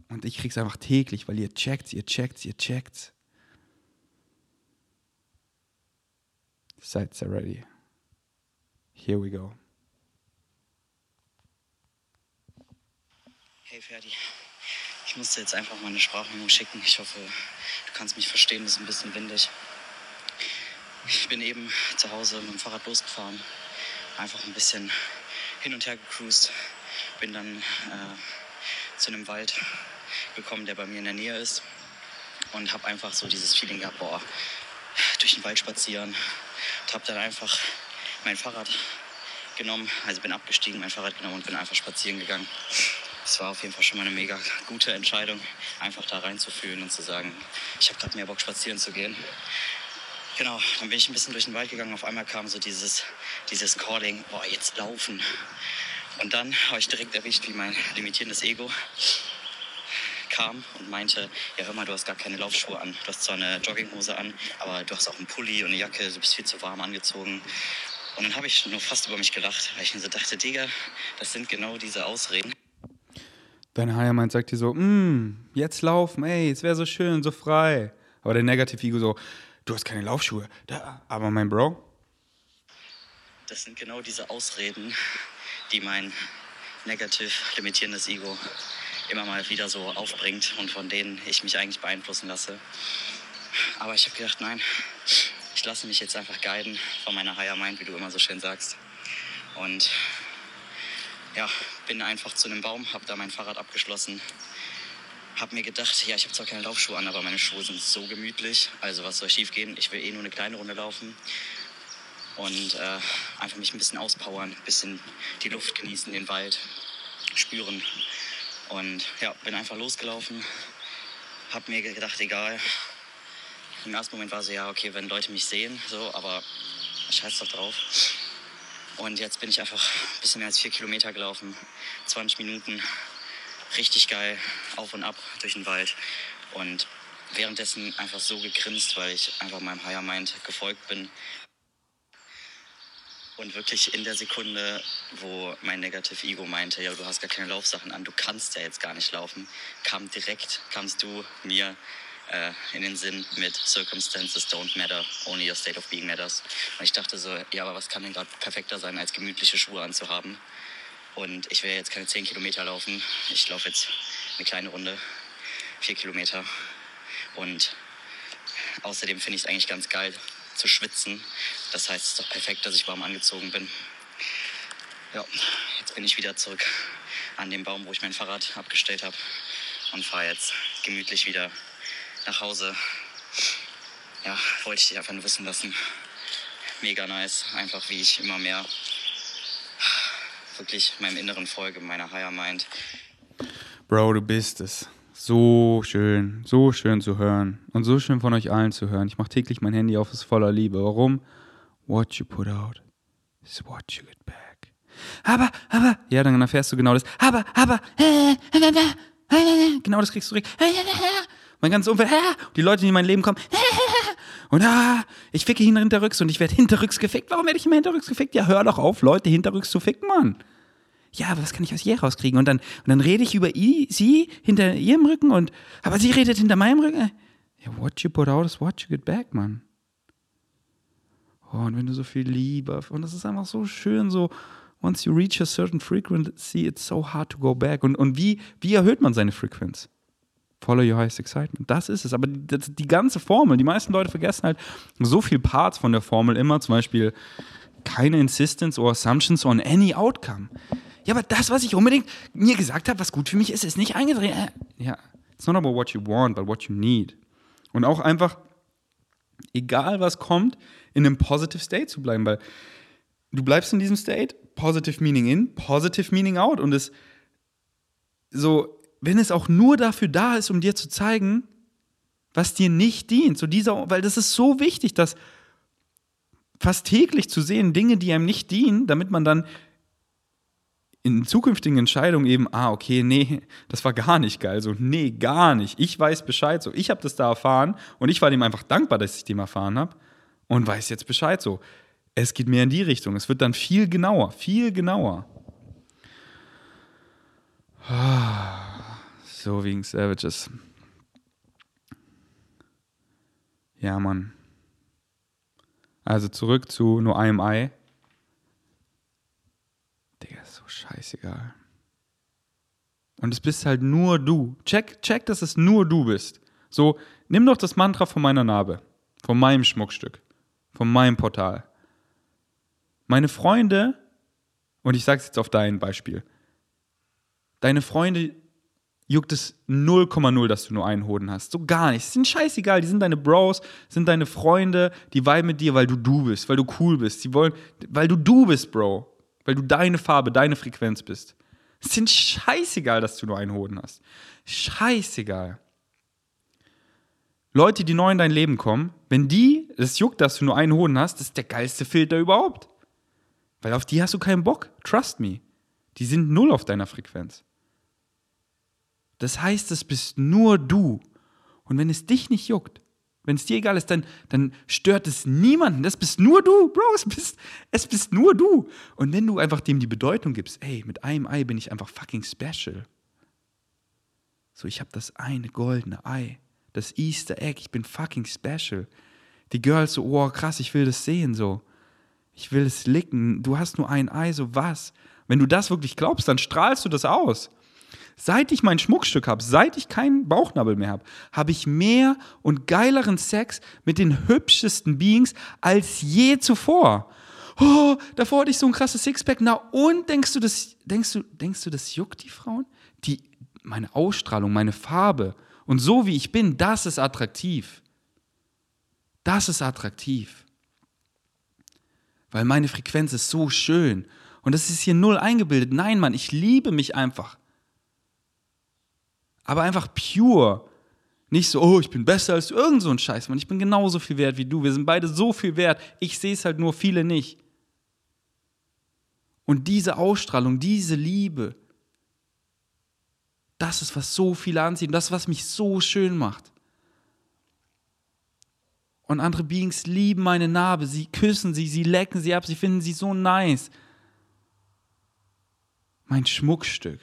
S1: Und ich krieg's einfach täglich, weil ihr checkt's, ihr checkt's, ihr checkt's. Sites are ready. Here we go.
S2: Hey Ferdi, ich musste jetzt einfach mal eine Sprachmemo schicken. Ich hoffe, du kannst mich verstehen, das ist ein bisschen windig. Ich bin eben zu Hause mit dem Fahrrad losgefahren, einfach ein bisschen hin und her gecruised, bin dann äh, zu einem Wald gekommen, der bei mir in der Nähe ist und habe einfach so dieses Feeling gehabt, boah, durch den Wald spazieren, und habe dann einfach mein Fahrrad genommen, also bin abgestiegen, mein Fahrrad genommen und bin einfach spazieren gegangen. es war auf jeden Fall schon mal eine mega gute Entscheidung, einfach da reinzufühlen und zu sagen, ich habe gerade mehr Bock spazieren zu gehen. Genau, dann bin ich ein bisschen durch den Wald gegangen. Auf einmal kam so dieses, dieses Calling, boah, jetzt laufen. Und dann habe ich direkt erwischt, wie mein limitierendes Ego kam und meinte, ja hör mal, du hast gar keine Laufschuhe an. Du hast zwar eine Jogginghose an, aber du hast auch einen Pulli und eine Jacke, du bist viel zu warm angezogen. Und dann habe ich nur fast über mich gelacht, weil ich mir so dachte, Digga, das sind genau diese Ausreden.
S1: Dein Heiermann sagt dir so, mm, jetzt laufen, ey, es wäre so schön, so frei. Aber der Negativ-Ego so, du hast keine Laufschuhe. Da, aber mein Bro,
S2: Das sind genau diese Ausreden, die mein negativ limitierendes Ego immer mal wieder so aufbringt und von denen ich mich eigentlich beeinflussen lasse. Aber ich habe gedacht, nein, ich lasse mich jetzt einfach guiden von meiner Higher Mind, wie du immer so schön sagst. Und ja, bin einfach zu einem Baum, habe da mein Fahrrad abgeschlossen, habe mir gedacht, ja, ich habe zwar keine Laufschuhe an, aber meine Schuhe sind so gemütlich. Also was soll schief gehen? Ich will eh nur eine kleine Runde laufen und äh, einfach mich ein bisschen auspowern, ein bisschen die Luft genießen, den Wald spüren. Und ja, bin einfach losgelaufen, hab mir gedacht, egal. Im ersten Moment war so, ja, okay, wenn Leute mich sehen, so, aber scheiß doch drauf. Und jetzt bin ich einfach ein bisschen mehr als vier Kilometer gelaufen, 20 Minuten, richtig geil, auf und ab durch den Wald. Und währenddessen einfach so gegrinst, weil ich einfach meinem Higher Mind gefolgt bin, und wirklich in der Sekunde, wo mein Negative Ego meinte, ja, du hast gar keine Laufsachen an, du kannst ja jetzt gar nicht laufen, kam direkt, kamst du mir äh, in den Sinn mit Circumstances don't matter, only your state of being matters. Und ich dachte so, ja, aber was kann denn gerade perfekter sein, als gemütliche Schuhe anzuhaben? Und ich will jetzt keine 10 Kilometer laufen, ich laufe jetzt eine kleine Runde, 4 Kilometer. Und außerdem finde ich es eigentlich ganz geil zu schwitzen. Das heißt, es ist doch perfekt, dass ich warm angezogen bin. Ja, jetzt bin ich wieder zurück an dem Baum, wo ich mein Fahrrad abgestellt habe und fahre jetzt gemütlich wieder nach Hause. Ja, wollte ich dich einfach nur wissen lassen. Mega nice, einfach wie ich immer mehr wirklich meinem Inneren folge, meiner Higher Mind.
S1: Bro, du bist es. So schön, so schön zu hören und so schön von euch allen zu hören. Ich mache täglich mein Handy auf, ist voller Liebe. Warum? What you put out is what you get back. Aber, aber, ja, dann erfährst du genau das. Aber, aber, äh, genau das kriegst du direkt. Mein ganzes Umfeld, die Leute, die in mein Leben kommen, und ah, ich ficke hinterrücks und ich werde hinterrücks gefickt. Warum werde ich immer hinterrücks gefickt? Ja, hör doch auf, Leute hinterrücks zu ficken, Mann ja, aber was kann ich aus ihr rauskriegen? Und dann, und dann rede ich über i, sie hinter ihrem Rücken und, aber sie redet hinter meinem Rücken. Ja, what you put out is what you get back, Mann. Oh, und wenn du so viel Liebe, und das ist einfach so schön, so, once you reach a certain frequency, it's so hard to go back. Und, und wie, wie erhöht man seine Frequenz? Follow your highest excitement. Das ist es. Aber die, die ganze Formel, die meisten Leute vergessen halt so viel Parts von der Formel immer, zum Beispiel keine Insistence or Assumptions on any outcome. Ja, aber das, was ich unbedingt mir gesagt habe, was gut für mich ist, ist nicht eingedreht. Ja, it's not about what you want, but what you need. Und auch einfach, egal was kommt, in einem positive State zu bleiben, weil du bleibst in diesem State, positive meaning in, positive meaning out. Und es so, wenn es auch nur dafür da ist, um dir zu zeigen, was dir nicht dient, so dieser, weil das ist so wichtig, dass fast täglich zu sehen, Dinge, die einem nicht dienen, damit man dann in zukünftigen Entscheidungen eben, ah, okay, nee, das war gar nicht geil. So, nee, gar nicht. Ich weiß Bescheid. So, ich habe das da erfahren und ich war dem einfach dankbar, dass ich dem erfahren habe und weiß jetzt Bescheid. So, es geht mehr in die Richtung. Es wird dann viel genauer, viel genauer. So wegen Savages. Ja, Mann. Also zurück zu nur einem Ei. Scheißegal. Und es bist halt nur du. Check, check, dass es nur du bist. So, nimm doch das Mantra von meiner Narbe, von meinem Schmuckstück, von meinem Portal. Meine Freunde, und ich sag's jetzt auf dein Beispiel, deine Freunde juckt es 0,0, dass du nur einen Hoden hast. So gar nicht. Die sind scheißegal. Die sind deine Bros, sind deine Freunde, die weiben mit dir, weil du du bist, weil du cool bist. Die wollen, weil du du bist, Bro. Weil du deine Farbe, deine Frequenz bist. Es sind scheißegal, dass du nur einen Hoden hast. Scheißegal. Leute, die neu in dein Leben kommen, wenn die, es juckt, dass du nur einen Hoden hast, das ist der geilste Filter überhaupt. Weil auf die hast du keinen Bock. Trust me. Die sind null auf deiner Frequenz. Das heißt, es bist nur du. Und wenn es dich nicht juckt, wenn es dir egal ist, dann, dann stört es niemanden. Das bist nur du, Bro. Es bist, es bist nur du. Und wenn du einfach dem die Bedeutung gibst, ey, mit einem Ei bin ich einfach fucking special. So, ich habe das eine goldene Ei. Das Easter Egg. Ich bin fucking special. Die Girls so, oh krass, ich will das sehen, so. Ich will es licken. Du hast nur ein Ei, so was. Wenn du das wirklich glaubst, dann strahlst du das aus. Seit ich mein Schmuckstück habe, seit ich keinen Bauchnabel mehr habe, habe ich mehr und geileren Sex mit den hübschesten Beings als je zuvor. Oh, davor hatte ich so ein krasses Sixpack. Na und denkst du, das denkst du, denkst du, das juckt die Frauen? Die meine Ausstrahlung, meine Farbe und so wie ich bin, das ist attraktiv. Das ist attraktiv. Weil meine Frequenz ist so schön und das ist hier null eingebildet. Nein, Mann, ich liebe mich einfach aber einfach pure. Nicht so, oh, ich bin besser als irgend so ein Scheiß, Mann. Ich bin genauso viel wert wie du. Wir sind beide so viel wert. Ich sehe es halt nur viele nicht. Und diese Ausstrahlung, diese Liebe, das ist, was so viele anziehen. Das, was mich so schön macht. Und andere Beings lieben meine Narbe. Sie küssen sie, sie lecken sie ab, sie finden sie so nice. Mein Schmuckstück.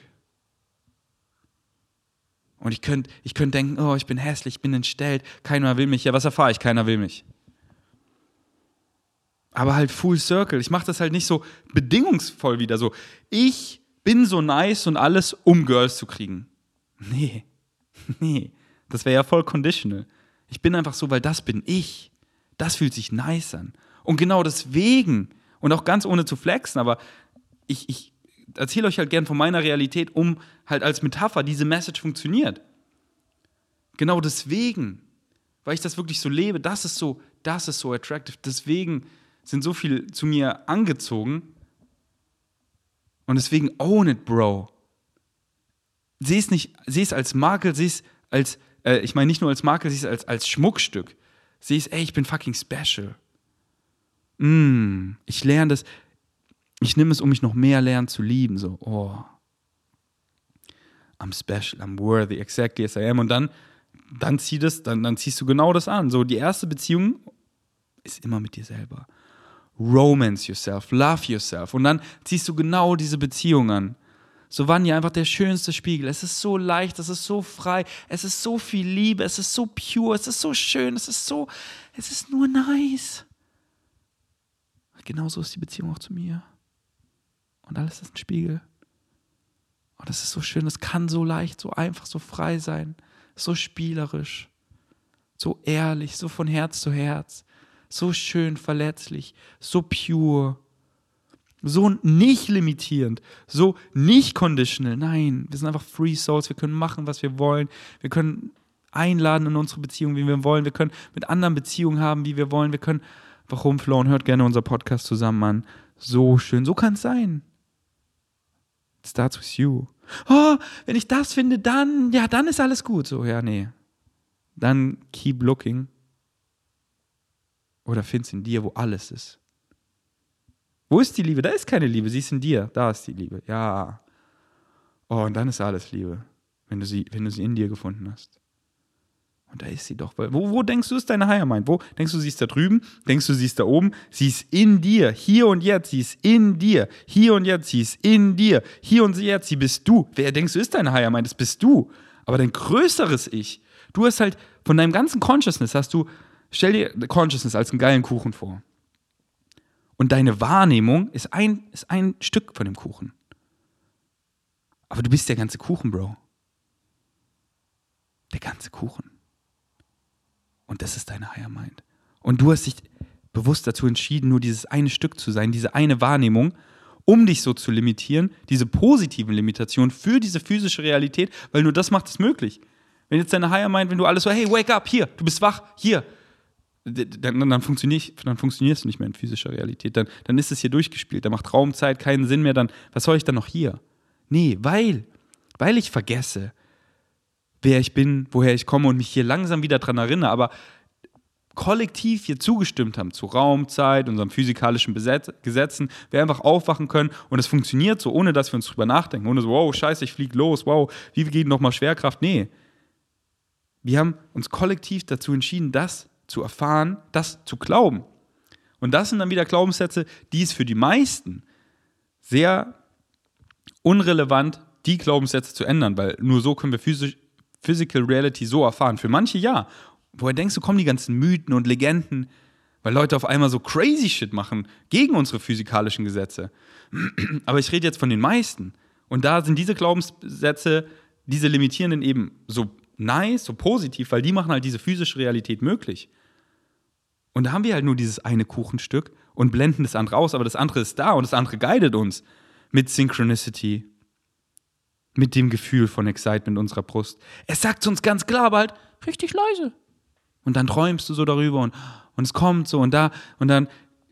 S1: Und ich könnte ich könnt denken, oh, ich bin hässlich, ich bin entstellt, keiner will mich. Ja, was erfahre ich? Keiner will mich. Aber halt Full Circle. Ich mache das halt nicht so bedingungsvoll wieder so. Ich bin so nice und alles, um Girls zu kriegen. Nee. Nee. Das wäre ja voll conditional. Ich bin einfach so, weil das bin ich. Das fühlt sich nice an. Und genau deswegen, und auch ganz ohne zu flexen, aber ich, ich erzähle euch halt gern von meiner Realität, um halt als Metapher diese Message funktioniert. Genau deswegen, weil ich das wirklich so lebe, das ist so, das ist so attractive. Deswegen sind so viele zu mir angezogen. Und deswegen own it, Bro. Seh es nicht, seh es als Makel, seh es als, äh, ich meine nicht nur als Makel, seh es als, als Schmuckstück. Seh es, ey, ich bin fucking special. Mm, ich lerne das, ich nehme es, um mich noch mehr lernen zu lieben. So, oh, I'm special, I'm worthy, exactly as I am. Und dann, dann, zieh das, dann, dann ziehst du genau das an. So, die erste Beziehung ist immer mit dir selber. Romance yourself, love yourself. Und dann ziehst du genau diese Beziehung an. So Vanya, einfach der schönste Spiegel. Es ist so leicht, es ist so frei, es ist so viel Liebe, es ist so pure, es ist so schön, es ist so, es ist nur nice. Genauso ist die Beziehung auch zu mir und alles ist ein Spiegel. Und das ist so schön, es kann so leicht, so einfach, so frei sein, so spielerisch, so ehrlich, so von Herz zu Herz, so schön verletzlich, so pure, so nicht limitierend, so nicht conditional. Nein, wir sind einfach Free Souls, wir können machen, was wir wollen, wir können einladen in unsere Beziehung, wie wir wollen, wir können mit anderen Beziehungen haben, wie wir wollen, wir können einfach rumflowen, hört gerne unser Podcast zusammen an. So schön, so kann es sein. Starts with you. Oh, wenn ich das finde, dann, ja, dann ist alles gut. So, ja, nee. Dann keep looking. Oder find's in dir, wo alles ist. Wo ist die Liebe? Da ist keine Liebe, sie ist in dir. Da ist die Liebe. Ja. Oh, und dann ist alles Liebe, wenn du sie, wenn du sie in dir gefunden hast. Und da ist sie doch. Wo, wo denkst du, ist deine Higher Mind? Wo denkst du, sie ist da drüben? Denkst du, sie ist da oben? Sie ist in dir. Hier und jetzt, sie ist in dir. Hier und jetzt, sie ist in dir. Hier und jetzt, sie bist du. Wer denkst du, ist deine Higher Mind? Das bist du. Aber dein größeres Ich. Du hast halt von deinem ganzen Consciousness hast du, stell dir Consciousness als einen geilen Kuchen vor. Und deine Wahrnehmung ist ein, ist ein Stück von dem Kuchen. Aber du bist der ganze Kuchen, Bro. Der ganze Kuchen. Und das ist deine Higher Mind. Und du hast dich bewusst dazu entschieden, nur dieses eine Stück zu sein, diese eine Wahrnehmung, um dich so zu limitieren, diese positiven Limitationen für diese physische Realität, weil nur das macht es möglich. Wenn jetzt deine Higher Mind, wenn du alles so, hey, wake up, hier, du bist wach, hier, dann, dann, dann, funktionier, dann funktionierst du nicht mehr in physischer Realität. Dann, dann ist es hier durchgespielt. Da macht Raum, Zeit keinen Sinn mehr. Dann, was soll ich dann noch hier? Nee, weil, weil ich vergesse, wer ich bin, woher ich komme und mich hier langsam wieder dran erinnere, aber kollektiv hier zugestimmt haben zu Raumzeit, unserem physikalischen Besetz Gesetzen, wir einfach aufwachen können und es funktioniert so, ohne dass wir uns drüber nachdenken, ohne so, wow, scheiße, ich fliege los, wow, wie geht nochmal Schwerkraft? Nee. Wir haben uns kollektiv dazu entschieden, das zu erfahren, das zu glauben. Und das sind dann wieder Glaubenssätze, die es für die meisten sehr unrelevant, die Glaubenssätze zu ändern, weil nur so können wir physisch, Physical Reality so erfahren. Für manche ja. Woher denkst du, kommen die ganzen Mythen und Legenden? Weil Leute auf einmal so crazy Shit machen gegen unsere physikalischen Gesetze. Aber ich rede jetzt von den meisten. Und da sind diese Glaubenssätze, diese limitierenden eben so nice, so positiv, weil die machen halt diese physische Realität möglich. Und da haben wir halt nur dieses eine Kuchenstück und blenden das andere aus, aber das andere ist da und das andere guidet uns mit Synchronicity, mit dem Gefühl von Excitement unserer Brust. Es sagt uns ganz klar, halt richtig leise. Und dann träumst du so darüber und, und es kommt so und da und dann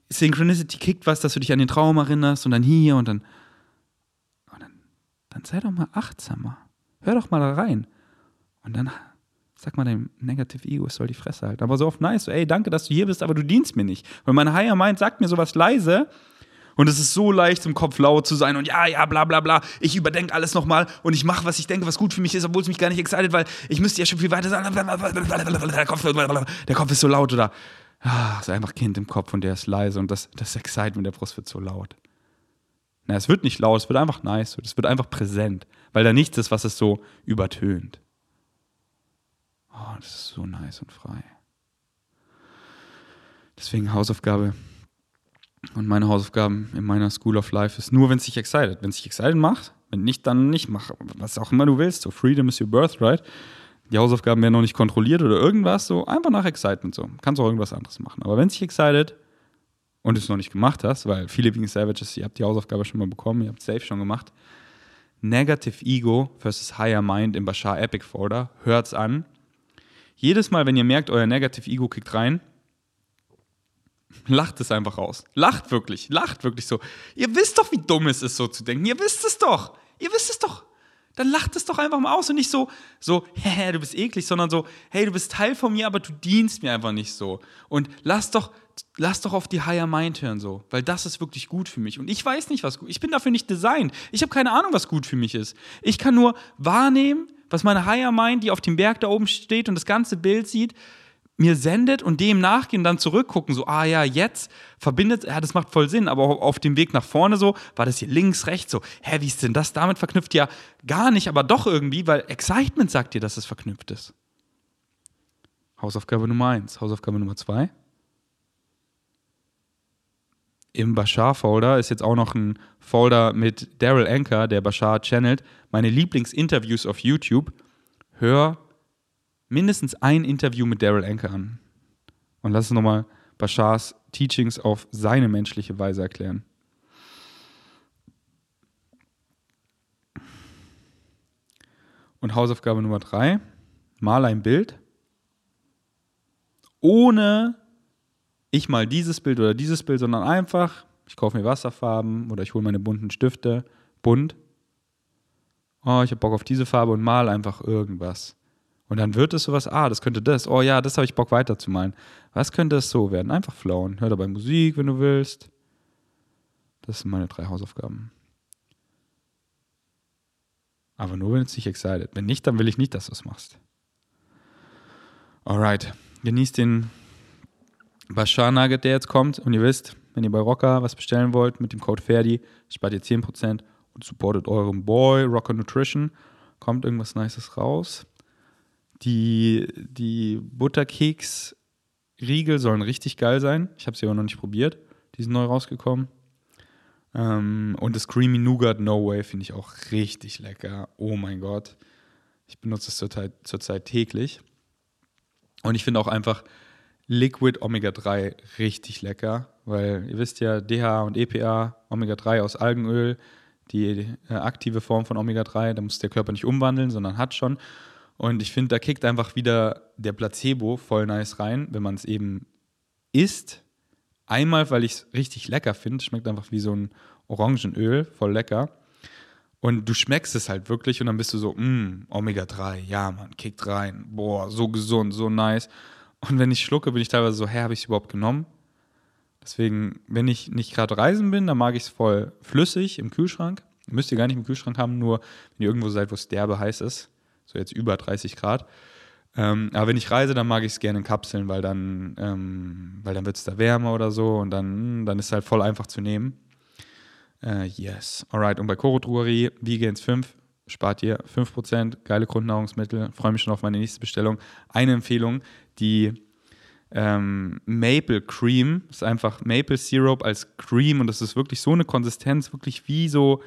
S1: Synchronicity kickt was, dass du dich an den Traum erinnerst und dann hier und dann. Und dann, dann sei doch mal achtsamer. Hör doch mal da rein. Und dann sag mal dem Negative Ego, es soll die Fresse halten. Aber so oft nice, so, ey, danke, dass du hier bist, aber du dienst mir nicht. Weil mein Higher Mind sagt mir sowas leise und es ist so leicht, im Kopf laut zu sein und ja, ja, bla bla bla. Ich überdenke alles nochmal und ich mache, was ich denke, was gut für mich ist, obwohl es mich gar nicht excited, weil ich müsste ja schon viel weiter sagen. Der Kopf, der Kopf ist so laut oder ah, ist einfach Kind im Kopf und der ist leise und das, das Excitement der Brust wird so laut. Na, es wird nicht laut, es wird einfach nice, es wird einfach präsent, weil da nichts ist, was es so übertönt. Oh, das ist so nice und frei. Deswegen Hausaufgabe und meine Hausaufgaben in meiner School of Life ist nur, wenn es dich excited. Wenn es dich excited macht, wenn nicht, dann nicht. Mach was auch immer du willst. So, Freedom is your birthright. Die Hausaufgaben werden noch nicht kontrolliert oder irgendwas. So, einfach nach Excitement. So, kannst auch irgendwas anderes machen. Aber wenn es dich excited und es noch nicht gemacht hast, weil viele Being Savages, ihr habt die Hausaufgabe schon mal bekommen, ihr habt safe schon gemacht. Negative Ego versus Higher Mind im Bashar Epic Folder. Hört's an. Jedes Mal, wenn ihr merkt, euer Negative Ego kickt rein, Lacht es einfach aus. Lacht wirklich. Lacht wirklich so. Ihr wisst doch, wie dumm es ist, so zu denken. Ihr wisst es doch. Ihr wisst es doch. Dann lacht es doch einfach mal aus und nicht so, so, hä, du bist eklig, sondern so, hey, du bist Teil von mir, aber du dienst mir einfach nicht so. Und lass doch, lass doch auf die Higher Mind hören, so, weil das ist wirklich gut für mich. Und ich weiß nicht, was gut Ich bin dafür nicht designt. Ich habe keine Ahnung, was gut für mich ist. Ich kann nur wahrnehmen, was meine Higher Mind, die auf dem Berg da oben steht und das ganze Bild sieht, mir sendet und dem nachgehen, dann zurückgucken, so, ah ja, jetzt verbindet, ja, das macht voll Sinn, aber auf dem Weg nach vorne so, war das hier links, rechts, so, hä, wie ist denn das damit verknüpft? Ja, gar nicht, aber doch irgendwie, weil Excitement sagt dir, dass es verknüpft ist. Hausaufgabe Nummer eins. Hausaufgabe Nummer zwei. Im Bashar-Folder ist jetzt auch noch ein Folder mit Daryl Anker, der Bashar channelt, meine Lieblingsinterviews auf YouTube. Hör mindestens ein Interview mit Daryl Anker an. Und lass uns nochmal Bashars Teachings auf seine menschliche Weise erklären. Und Hausaufgabe Nummer drei: Mal ein Bild, ohne ich mal dieses Bild oder dieses Bild, sondern einfach, ich kaufe mir Wasserfarben oder ich hole meine bunten Stifte, bunt. Oh, ich habe Bock auf diese Farbe und mal einfach irgendwas. Und dann wird es sowas, ah, das könnte das, oh ja, das habe ich Bock weiterzumalen. Was könnte es so werden? Einfach flowen. Hör dabei Musik, wenn du willst. Das sind meine drei Hausaufgaben. Aber nur, wenn es dich excited. Wenn nicht, dann will ich nicht, dass du es machst. Alright. Genießt den Bashar Nugget, der jetzt kommt. Und ihr wisst, wenn ihr bei Rocker was bestellen wollt, mit dem Code Ferdi, spart ihr 10% und supportet euren Boy Rocker Nutrition. Kommt irgendwas Nices raus. Die, die Butterkeks-Riegel sollen richtig geil sein. Ich habe sie aber noch nicht probiert. Die sind neu rausgekommen. Ähm, und das Creamy Nougat No Way finde ich auch richtig lecker. Oh mein Gott. Ich benutze es zurzeit, zurzeit täglich. Und ich finde auch einfach Liquid Omega 3 richtig lecker, weil ihr wisst ja, DHA und EPA, Omega 3 aus Algenöl, die äh, aktive Form von Omega 3, da muss der Körper nicht umwandeln, sondern hat schon. Und ich finde, da kickt einfach wieder der Placebo voll nice rein, wenn man es eben isst. Einmal, weil ich es richtig lecker finde, schmeckt einfach wie so ein Orangenöl, voll lecker. Und du schmeckst es halt wirklich und dann bist du so, mm, Omega-3, ja, man, kickt rein. Boah, so gesund, so nice. Und wenn ich schlucke, bin ich teilweise so, hä, habe ich es überhaupt genommen? Deswegen, wenn ich nicht gerade reisen bin, dann mag ich es voll flüssig im Kühlschrank. Müsst ihr gar nicht im Kühlschrank haben, nur wenn ihr irgendwo seid, wo es derbe heiß ist. So jetzt über 30 Grad. Ähm, aber wenn ich reise, dann mag ich es gerne in Kapseln, weil dann, ähm, dann wird es da wärmer oder so und dann, dann ist es halt voll einfach zu nehmen. Uh, yes. Alright. Und bei Koro Drogerie, Vegans 5, spart ihr 5%, geile Grundnahrungsmittel. Freue mich schon auf meine nächste Bestellung. Eine Empfehlung, die ähm, Maple Cream, ist einfach Maple Syrup als Cream und das ist wirklich so eine Konsistenz, wirklich wie so,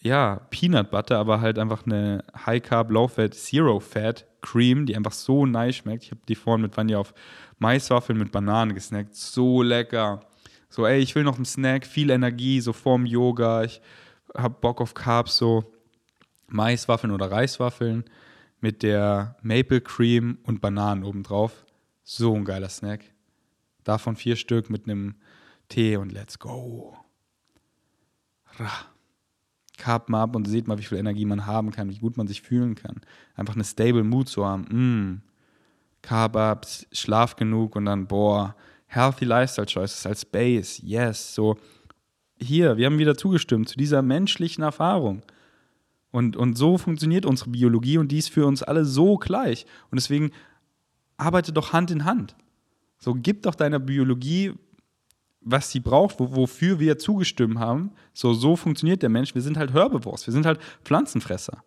S1: ja, Peanut Butter, aber halt einfach eine High Carb, Low Fat, Zero Fat Cream, die einfach so nice schmeckt. Ich habe die vorhin mit Vanille auf Maiswaffeln mit Bananen gesnackt. So lecker. So, ey, ich will noch einen Snack, viel Energie, so vorm Yoga. Ich habe Bock auf Carbs, so Maiswaffeln oder Reiswaffeln mit der Maple Cream und Bananen obendrauf. So ein geiler Snack. Davon vier Stück mit einem Tee und let's go. Carb mal ab und seht mal, wie viel Energie man haben kann, wie gut man sich fühlen kann. Einfach eine stable Mood zu haben. Mm. Carb up, Schlaf genug und dann, boah, Healthy Lifestyle Choices als Base, yes. So, hier, wir haben wieder zugestimmt zu dieser menschlichen Erfahrung. Und, und so funktioniert unsere Biologie und die ist für uns alle so gleich. Und deswegen arbeite doch Hand in Hand. So, gib doch deiner Biologie, was sie braucht, wofür wir zugestimmt haben. So, so funktioniert der Mensch. Wir sind halt Hörbewurst, wir sind halt Pflanzenfresser.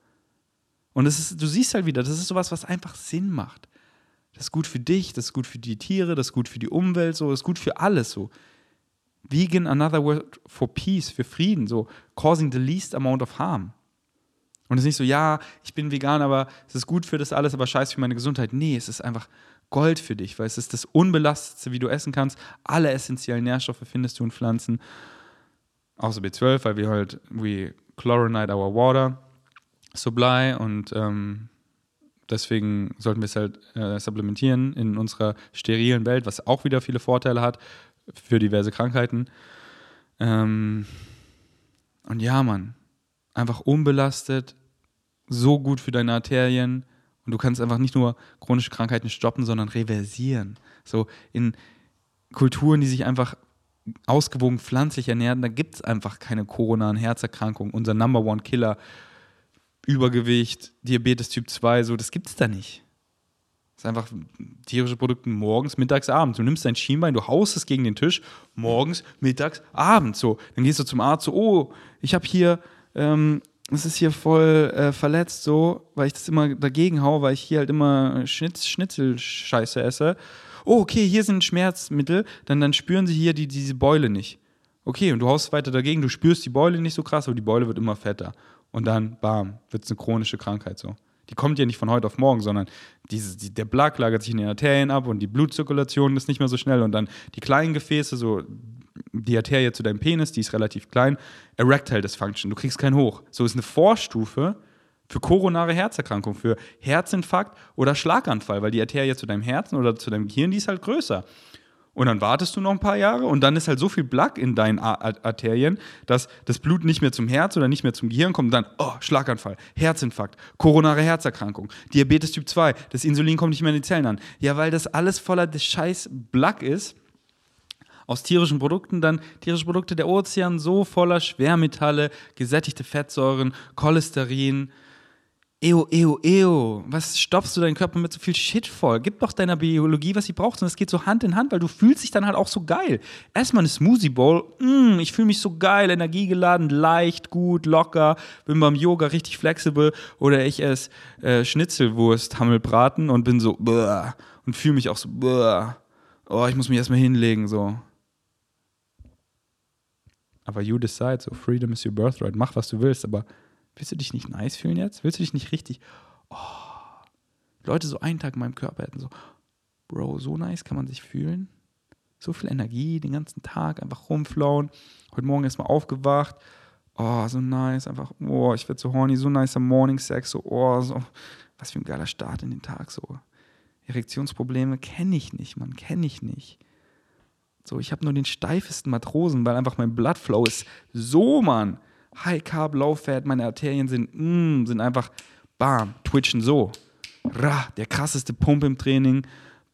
S1: Und das ist, du siehst halt wieder, das ist sowas, was einfach Sinn macht. Das ist gut für dich, das ist gut für die Tiere, das ist gut für die Umwelt, so, das ist gut für alles so. Vegan, another word for peace, für Frieden, so causing the least amount of harm. Und es ist nicht so, ja, ich bin vegan, aber es ist gut für das alles, aber scheiße für meine Gesundheit. Nee, es ist einfach Gold für dich, weil es ist das Unbelastetste, wie du essen kannst. Alle essentiellen Nährstoffe findest du in Pflanzen. Außer B12, weil wir halt, we chlorinate our water supply und ähm, deswegen sollten wir es halt äh, supplementieren in unserer sterilen Welt, was auch wieder viele Vorteile hat für diverse Krankheiten. Ähm, und ja, Mann, einfach unbelastet, so gut für deine Arterien und du kannst einfach nicht nur chronische Krankheiten stoppen, sondern reversieren. So in Kulturen, die sich einfach ausgewogen pflanzlich ernähren, da gibt es einfach keine koronaren Herzerkrankungen. Unser Number One Killer Übergewicht, Diabetes Typ 2, so, das gibt es da nicht. Das ist einfach tierische Produkte morgens, mittags, abends. Du nimmst dein Schienbein, du haust es gegen den Tisch, morgens, mittags, abends. So, dann gehst du zum Arzt, so, oh, ich habe hier, ähm, es ist hier voll äh, verletzt, so, weil ich das immer dagegen haue, weil ich hier halt immer Schnitz, Schnitzelscheiße esse. Oh, okay, hier sind Schmerzmittel, dann, dann spüren sie hier die, diese Beule nicht. Okay, und du haust weiter dagegen, du spürst die Beule nicht so krass, aber die Beule wird immer fetter und dann, bam, wird es eine chronische Krankheit so. Die kommt ja nicht von heute auf morgen, sondern diese, die, der Plaque lagert sich in den Arterien ab und die Blutzirkulation ist nicht mehr so schnell und dann die kleinen Gefäße, so die Arterie zu deinem Penis, die ist relativ klein, Erectile Dysfunction, du kriegst keinen hoch. So ist eine Vorstufe für koronare Herzerkrankung, für Herzinfarkt oder Schlaganfall, weil die Arterie zu deinem Herzen oder zu deinem Gehirn, die ist halt größer. Und dann wartest du noch ein paar Jahre und dann ist halt so viel Plaque in deinen Arterien, dass das Blut nicht mehr zum Herz oder nicht mehr zum Gehirn kommt. Und dann, oh, Schlaganfall, Herzinfarkt, koronare Herzerkrankung, Diabetes Typ 2, das Insulin kommt nicht mehr in die Zellen an. Ja, weil das alles voller scheiß Plaque ist. Aus tierischen Produkten dann tierische Produkte der Ozean so voller Schwermetalle, gesättigte Fettsäuren, Cholesterin, Eo, eo, eo, was stopfst du deinen Körper mit so viel Shit voll? Gib doch deiner Biologie, was sie braucht. Und es geht so Hand in Hand, weil du fühlst dich dann halt auch so geil. Erstmal eine Smoothie Bowl, mm, ich fühle mich so geil, energiegeladen, leicht, gut, locker, bin beim Yoga richtig flexibel. Oder ich esse äh, Schnitzelwurst, Hammelbraten und bin so, und fühle mich auch so, bäh. oh, ich muss mich erstmal hinlegen, so. Aber you decide, so, freedom is your birthright, mach was du willst, aber Willst du dich nicht nice fühlen jetzt? Willst du dich nicht richtig, oh, Leute so einen Tag in meinem Körper hätten so, Bro, so nice kann man sich fühlen. So viel Energie den ganzen Tag, einfach rumflauen. Heute Morgen erstmal aufgewacht. Oh, so nice, einfach, oh, ich werde so horny, so nice am Morning Sex, so, oh, so, was für ein geiler Start in den Tag, so. Erektionsprobleme kenne ich nicht, man, kenne ich nicht. So, ich habe nur den steifesten Matrosen, weil einfach mein Bloodflow ist so, Mann High Carb, Low Fat, meine Arterien sind, mm, sind einfach, bam, twitchen so. Ra, der krasseste Pump im Training.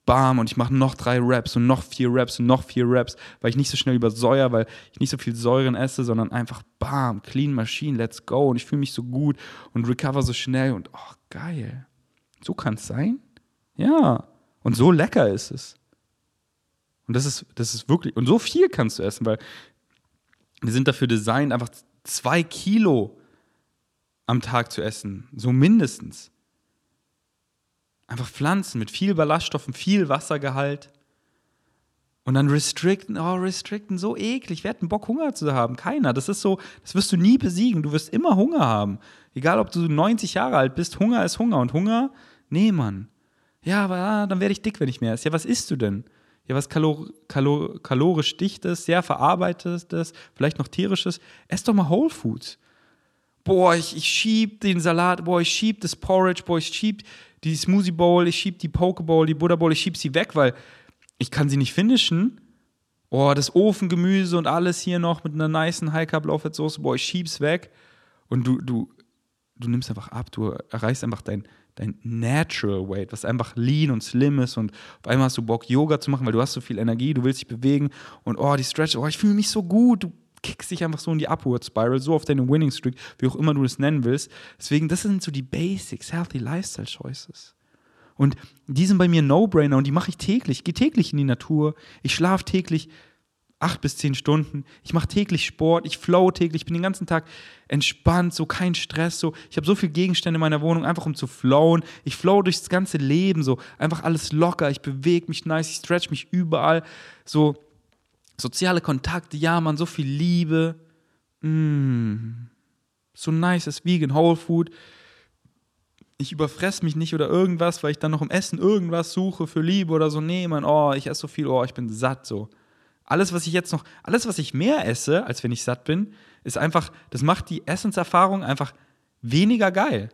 S1: Bam, und ich mache noch drei Reps und noch vier Reps und noch vier Reps, weil ich nicht so schnell übersäuer, weil ich nicht so viel Säuren esse, sondern einfach bam, clean Machine, let's go. Und ich fühle mich so gut und recover so schnell und oh, geil. So kann es sein? Ja. Und so lecker ist es. Und das ist, das ist wirklich, und so viel kannst du essen, weil wir sind dafür designt, einfach zwei Kilo am Tag zu essen. So mindestens. Einfach Pflanzen mit viel Ballaststoffen, viel Wassergehalt. Und dann restricten, oh, restricten, so eklig. Wer hat einen Bock, Hunger zu haben? Keiner. Das ist so, das wirst du nie besiegen. Du wirst immer Hunger haben. Egal, ob du 90 Jahre alt bist, Hunger ist Hunger. Und Hunger, nee, Mann. Ja, aber ah, dann werde ich dick, wenn ich mehr esse. Ja, was isst du denn? Ja, was kalor kalor kalorisch dichtes, sehr verarbeitetes, vielleicht noch tierisches. Ess doch mal Whole Foods. Boah, ich, ich schieb den Salat, boah, ich schieb das Porridge, boah, ich schieb die Smoothie Bowl, ich schieb die Pokeball, die Buddha Bowl, ich schieb sie weg, weil ich kann sie nicht finishen. Oh, das Ofengemüse und alles hier noch mit einer niceen High Carb Low Soße, boah, ich schieb's weg und du du du nimmst einfach ab, du erreichst einfach dein dein Natural Weight, was einfach lean und slim ist und auf einmal hast du Bock Yoga zu machen, weil du hast so viel Energie, du willst dich bewegen und oh, die Stretch, oh, ich fühle mich so gut, du kickst dich einfach so in die Upward Spiral, so auf deine Winning Streak, wie auch immer du das nennen willst. Deswegen, das sind so die Basics, Healthy Lifestyle Choices. Und die sind bei mir No-Brainer und die mache ich täglich. Ich gehe täglich in die Natur. Ich schlafe täglich acht bis zehn Stunden. Ich mache täglich Sport. Ich flow täglich. Ich bin den ganzen Tag entspannt, so kein Stress. So. Ich habe so viele Gegenstände in meiner Wohnung, einfach um zu flowen. Ich flow durchs ganze Leben. So einfach alles locker. Ich bewege mich nice. Ich stretch mich überall. So Soziale Kontakte, ja, man, so viel Liebe. Mm. So nices Vegan Whole Food. Ich überfress mich nicht oder irgendwas, weil ich dann noch im Essen irgendwas suche für Liebe oder so. Nee, man, oh, ich esse so viel, oh, ich bin satt so. Alles, was ich jetzt noch, alles, was ich mehr esse, als wenn ich satt bin, ist einfach, das macht die Essenserfahrung einfach weniger geil.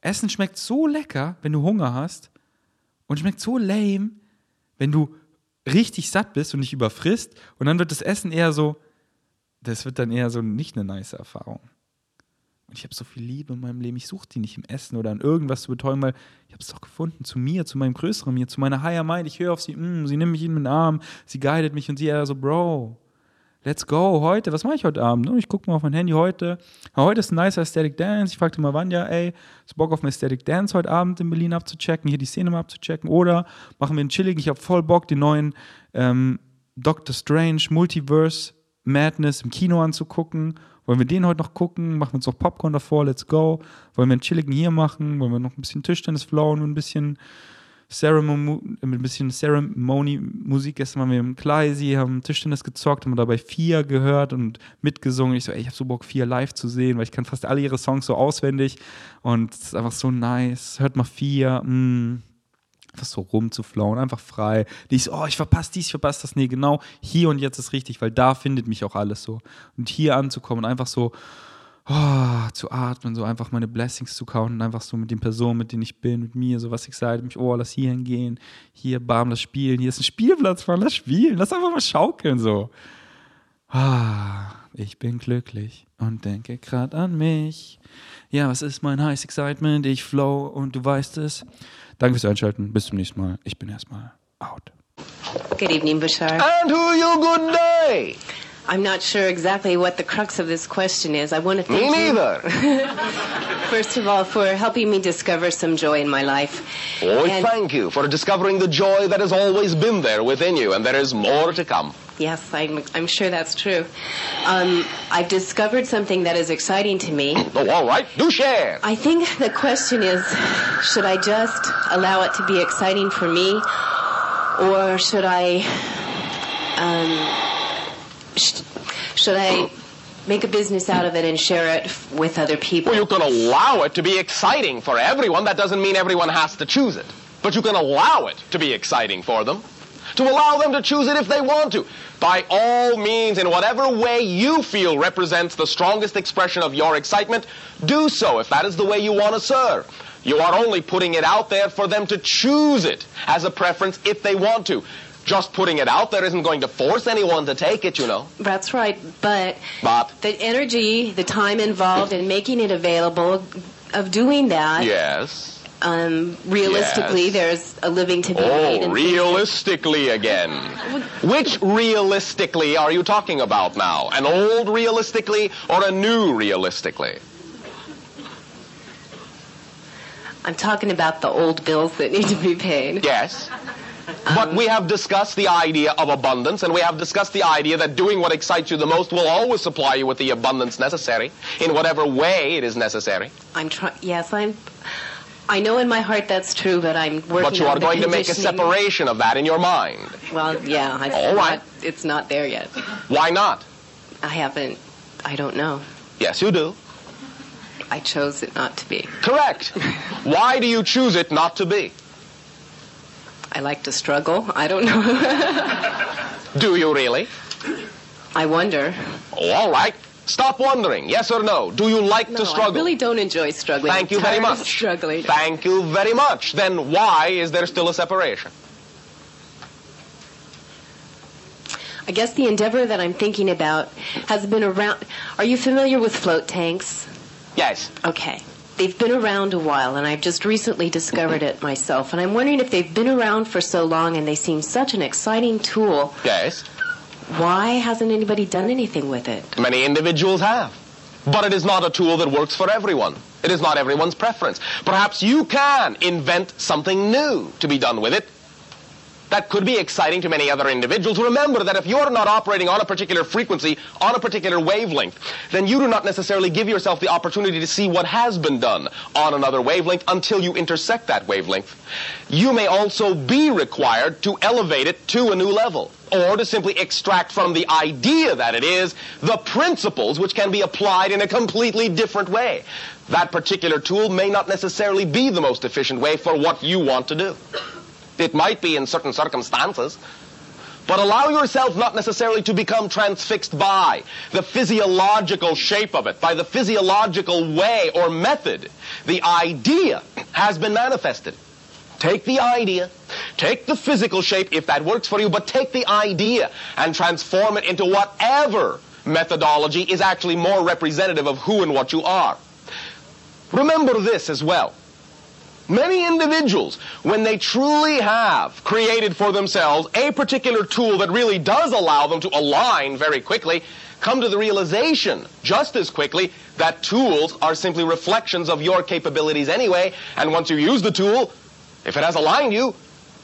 S1: Essen schmeckt so lecker, wenn du Hunger hast und schmeckt so lame, wenn du richtig satt bist und nicht überfrisst und dann wird das Essen eher so, das wird dann eher so nicht eine nice Erfahrung. Und ich habe so viel Liebe in meinem Leben, ich suche die nicht im Essen oder an irgendwas zu betäuben, weil ich habe es doch gefunden, zu mir, zu meinem größeren mir, zu meiner Higher Mind. Ich höre auf sie, mm, sie nimmt mich in den Arm, sie guidet mich und sie eher so, Bro, let's go, heute, was mache ich heute Abend? Ich gucke mal auf mein Handy heute. Heute ist ein nicer Aesthetic Dance. Ich fragte mal Vanja, ey, hast du Bock auf ein Aesthetic Dance heute Abend in Berlin abzuchecken, hier die Szene mal abzuchecken? Oder machen wir einen chilligen, ich habe voll Bock, den neuen ähm, Doctor Strange Multiverse Madness im Kino anzugucken. Wollen wir den heute noch gucken? Machen wir uns noch Popcorn davor, let's go. Wollen wir einen chilligen hier machen? Wollen wir noch ein bisschen Tischtennis flowen und ein bisschen Ceremony, mit ein bisschen Ceremony-Musik. Gestern waren wir im Kleisi, haben Tischtennis gezockt, haben dabei vier gehört und mitgesungen. Ich so, ey, ich habe so Bock, vier live zu sehen, weil ich kann fast alle ihre Songs so auswendig und es ist einfach so nice. Hört mal vier, mm. Einfach so rumzuflauen, einfach frei. Die ist, oh, ich verpasse dies, ich verpasse das. Nee, genau, hier und jetzt ist richtig, weil da findet mich auch alles so. Und hier anzukommen und einfach so, oh, zu atmen, so einfach meine Blessings zu und einfach so mit den Personen, mit denen ich bin, mit mir, so was excited mich, oh, lass hier hingehen, hier, bam, lass spielen, hier ist ein Spielplatz, Mann, lass spielen, lass einfach mal schaukeln, so. Ah, ich bin glücklich und denke gerade an mich. Ja, was ist mein Heiß Excitement? Ich flow und du weißt es. Danke fürs Einschalten. Bis zum nächsten Mal. Ich bin erstmal out.
S3: Good evening, Bashar.
S4: And who you good day?
S3: I'm not sure exactly what the crux of this question is. I want to thank
S4: Me
S3: you,
S4: neither.
S3: first of all, for helping me discover some joy in my life.
S4: Oh,
S3: And-
S4: thank you for discovering the joy that has always been there within you, and there is more to come.
S3: Yes, I'm, I'm sure that's true. Um, I've discovered something that is exciting to me.
S4: Oh, all right. Do share.
S3: I think the question is should I just allow it to be exciting for me, or should I, um, sh- should I make a business out of it and share it f- with other people?
S4: Well, you can allow it to be exciting for everyone. That doesn't mean everyone has to choose it. But you can allow it to be exciting for them. To allow them to choose it if they want to. By all means, in whatever way you feel represents the strongest expression of your excitement, do so if that is the way you want to serve. You are only putting it out there for them to choose it as a preference if they want to. Just putting it out there isn't going to force anyone to take it, you know.
S3: That's right, but
S4: But,
S3: the energy, the time involved in making it available, of doing that,
S4: yes.
S3: Um, realistically,
S4: Yes.
S3: there's a living to be made.
S4: Oh, realistically again. Which realistically are you talking about now? An old realistically or a new realistically?
S3: I'm talking about the old bills that need to be paid.
S4: Yes. But we have discussed the idea of abundance, and we have discussed the idea that doing what excites you the most will always supply you with the abundance necessary, in whatever way it is necessary.
S3: I'm trying. Yes, I'm. I know in my heart that's true, but I'm working.
S4: But you are going to make a separation of that in your mind.
S3: Well, yeah. I,
S4: All right.
S3: not- it's not there yet.
S4: Why not?
S3: I haven't. I don't know.
S4: Yes, you do.
S3: I chose it not to be.
S4: Correct. Why do you choose it not to be?
S3: I like to struggle. I don't know.
S4: Do you really?
S3: I wonder.
S4: Oh, all right. Stop wondering. Yes or no? Do you like
S3: No,
S4: to struggle?
S3: I really don't enjoy struggling.
S4: Thank you very much.
S3: Struggling.
S4: Thank you very much. Then why is there still a separation?
S3: I guess the endeavor that I'm thinking about has been around. Are you familiar with float tanks?
S4: Yes.
S3: Okay. They've been around a while, and I've just recently discovered it myself. And I'm wondering if they've been around for so long and they seem such an exciting tool,
S4: Yes.
S3: Why hasn't anybody done anything with it?
S4: Many individuals have. But it is not a tool that works for everyone. It is not everyone's preference. Perhaps you can invent something new to be done with it. That could be exciting to many other individuals. Remember that if you're not operating on a particular frequency, on a particular wavelength, then you do not necessarily give yourself the opportunity to see what has been done on another wavelength until you intersect that wavelength. You may also be required to elevate it to a new level or to simply extract from the idea that it is the principles which can be applied in a completely different way. That particular tool may not necessarily be the most efficient way for what you want to do. It might be in certain circumstances. But allow yourself not necessarily to become transfixed by the physiological shape of it, by the physiological way or method. The idea has been manifested. Take the idea, take the physical shape if that works for you, but take the idea and transform it into whatever methodology is actually more representative of who and what you are. Remember this as well. Many individuals, when they truly have created for themselves a particular tool that really does allow them to align very quickly, come to the realization just as quickly that tools are simply reflections of your capabilities anyway, and once you use the tool, if it has aligned you,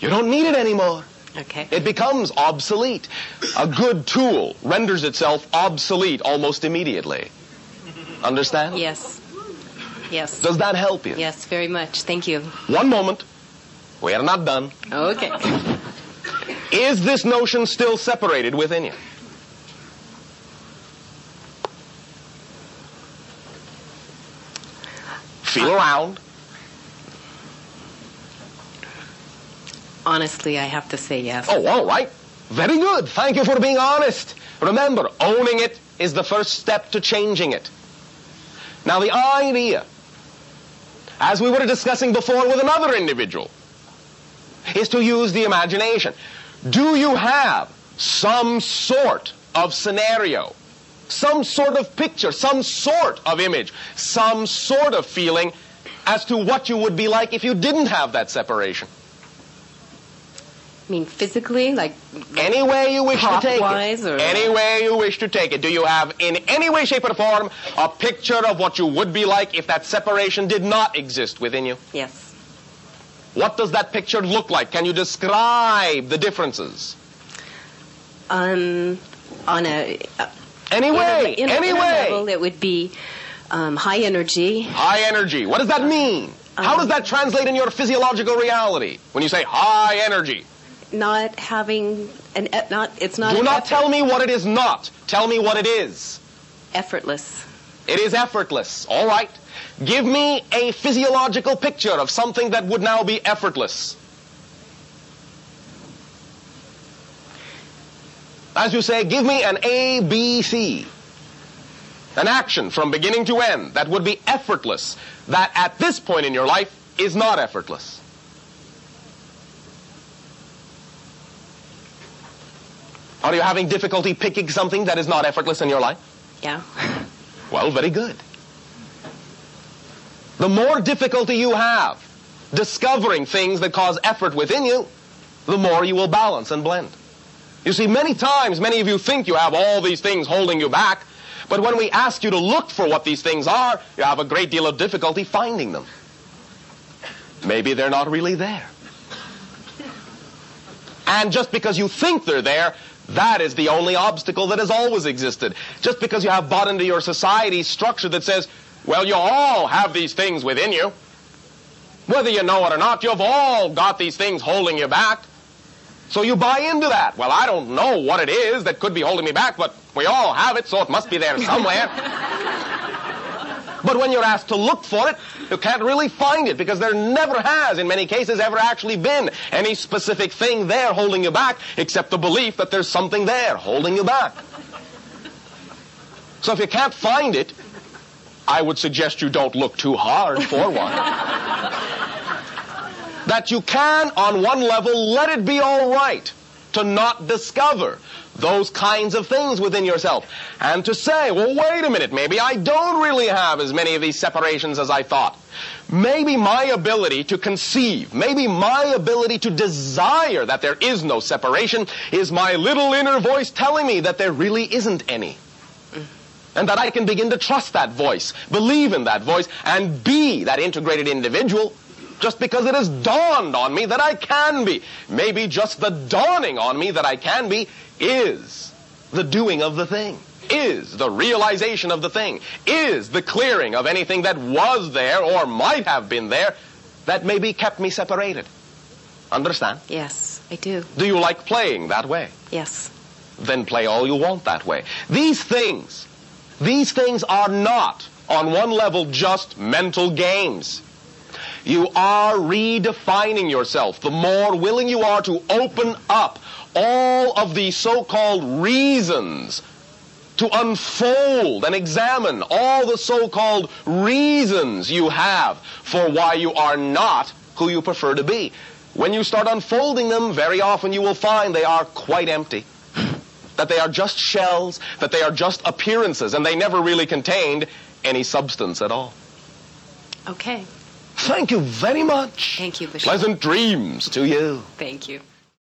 S4: you don't need it anymore.
S3: Okay.
S4: It becomes obsolete. A good tool renders itself obsolete almost immediately. Understand?
S3: Yes. Yes.
S4: Does that help you?
S3: Yes, very much. Thank you.
S4: One moment. We are not done.
S3: Okay.
S4: Is this notion still separated within you? Feel uh, around.
S3: Honestly, I have to say yes.
S4: Oh, all right. Very good. Thank you for being honest. Remember, owning it is the first step to changing it. Now, the idea, as we were discussing before with another individual, is to use the imagination. Do you have some sort of scenario, some sort of picture, some sort of image, some sort of feeling as to what you would be like if you didn't have that separation?
S3: I mean, physically, like,
S4: Any way you wish to take it.
S3: or-
S4: Any way you wish to take it. Do you have, in any way, shape, or form, a picture of what you would be like if that separation did not exist within you?
S3: yes.
S4: What does that picture look like? Can you describe the differences?
S3: Um, on a, uh,
S4: Any way,
S3: in a, in a level, it would be um, high energy.
S4: High energy. What does that mean? How
S3: Um,
S4: does that translate in your physiological reality when you say high energy?
S3: Not having an, e- not, it's not
S4: Do not
S3: effort-
S4: tell me what it is not. Tell me what it is.
S3: effortless.
S4: It is effortless. All right. Give me a physiological picture of something that would now be effortless. As you say, give me an A, B, C. An action from beginning to end that would be effortless, that at this point in your life is not effortless. Are you having difficulty picking something that is not effortless in your life?
S3: Yeah.
S4: Well, very good. The more difficulty you have discovering things that cause effort within you, the more you will balance and blend. You see, many times, many of you think you have all these things holding you back, but when we ask you to look for what these things are, you have a great deal of difficulty finding them. Maybe they're not really there. And just because you think they're there, that is the only obstacle that has always existed. Just because you have bought into your society's structure that says, well, you all have these things within you. Whether you know it or not, you've all got these things holding you back. So you buy into that. Well, I don't know what it is that could be holding me back, but we all have it, so it must be there somewhere. but when you're asked to look for it, you can't really find it because there never has, in many cases, ever actually been any specific thing there holding you back except the belief that there's something there holding you back. So if you can't find it, I would suggest you don't look too hard for one that you can, on one level, let it be all right to not discover those kinds of things within yourself. And to say, well, wait a minute, maybe I don't really have as many of these separations as I thought. Maybe my ability to conceive, maybe my ability to desire that there is no separation is my little inner voice telling me that there really isn't any. And that I can begin to trust that voice, believe in that voice, and be that integrated individual just because it has dawned on me that I can be. Maybe just the dawning on me that I can be is the doing of the thing, is the realization of the thing, is the clearing of anything that was there or might have been there that maybe kept me separated. Understand?
S3: Yes, I do.
S4: Do you like playing that way?
S3: Yes.
S4: Then play all you want that way. These things, these things are not, on one level, just mental games. You are redefining yourself. The more willing you are to open up all of the so-called reasons to unfold and examine all the so-called reasons you have for why you are not who you prefer to be. When you start unfolding them, very often you will find they are quite empty. That they are just shells, that they are just appearances, and they never really contained any substance at all.
S3: Okay.
S4: Thank you very much.
S3: Thank you, Bishop.
S4: Pleasant dreams to you.
S3: Thank you.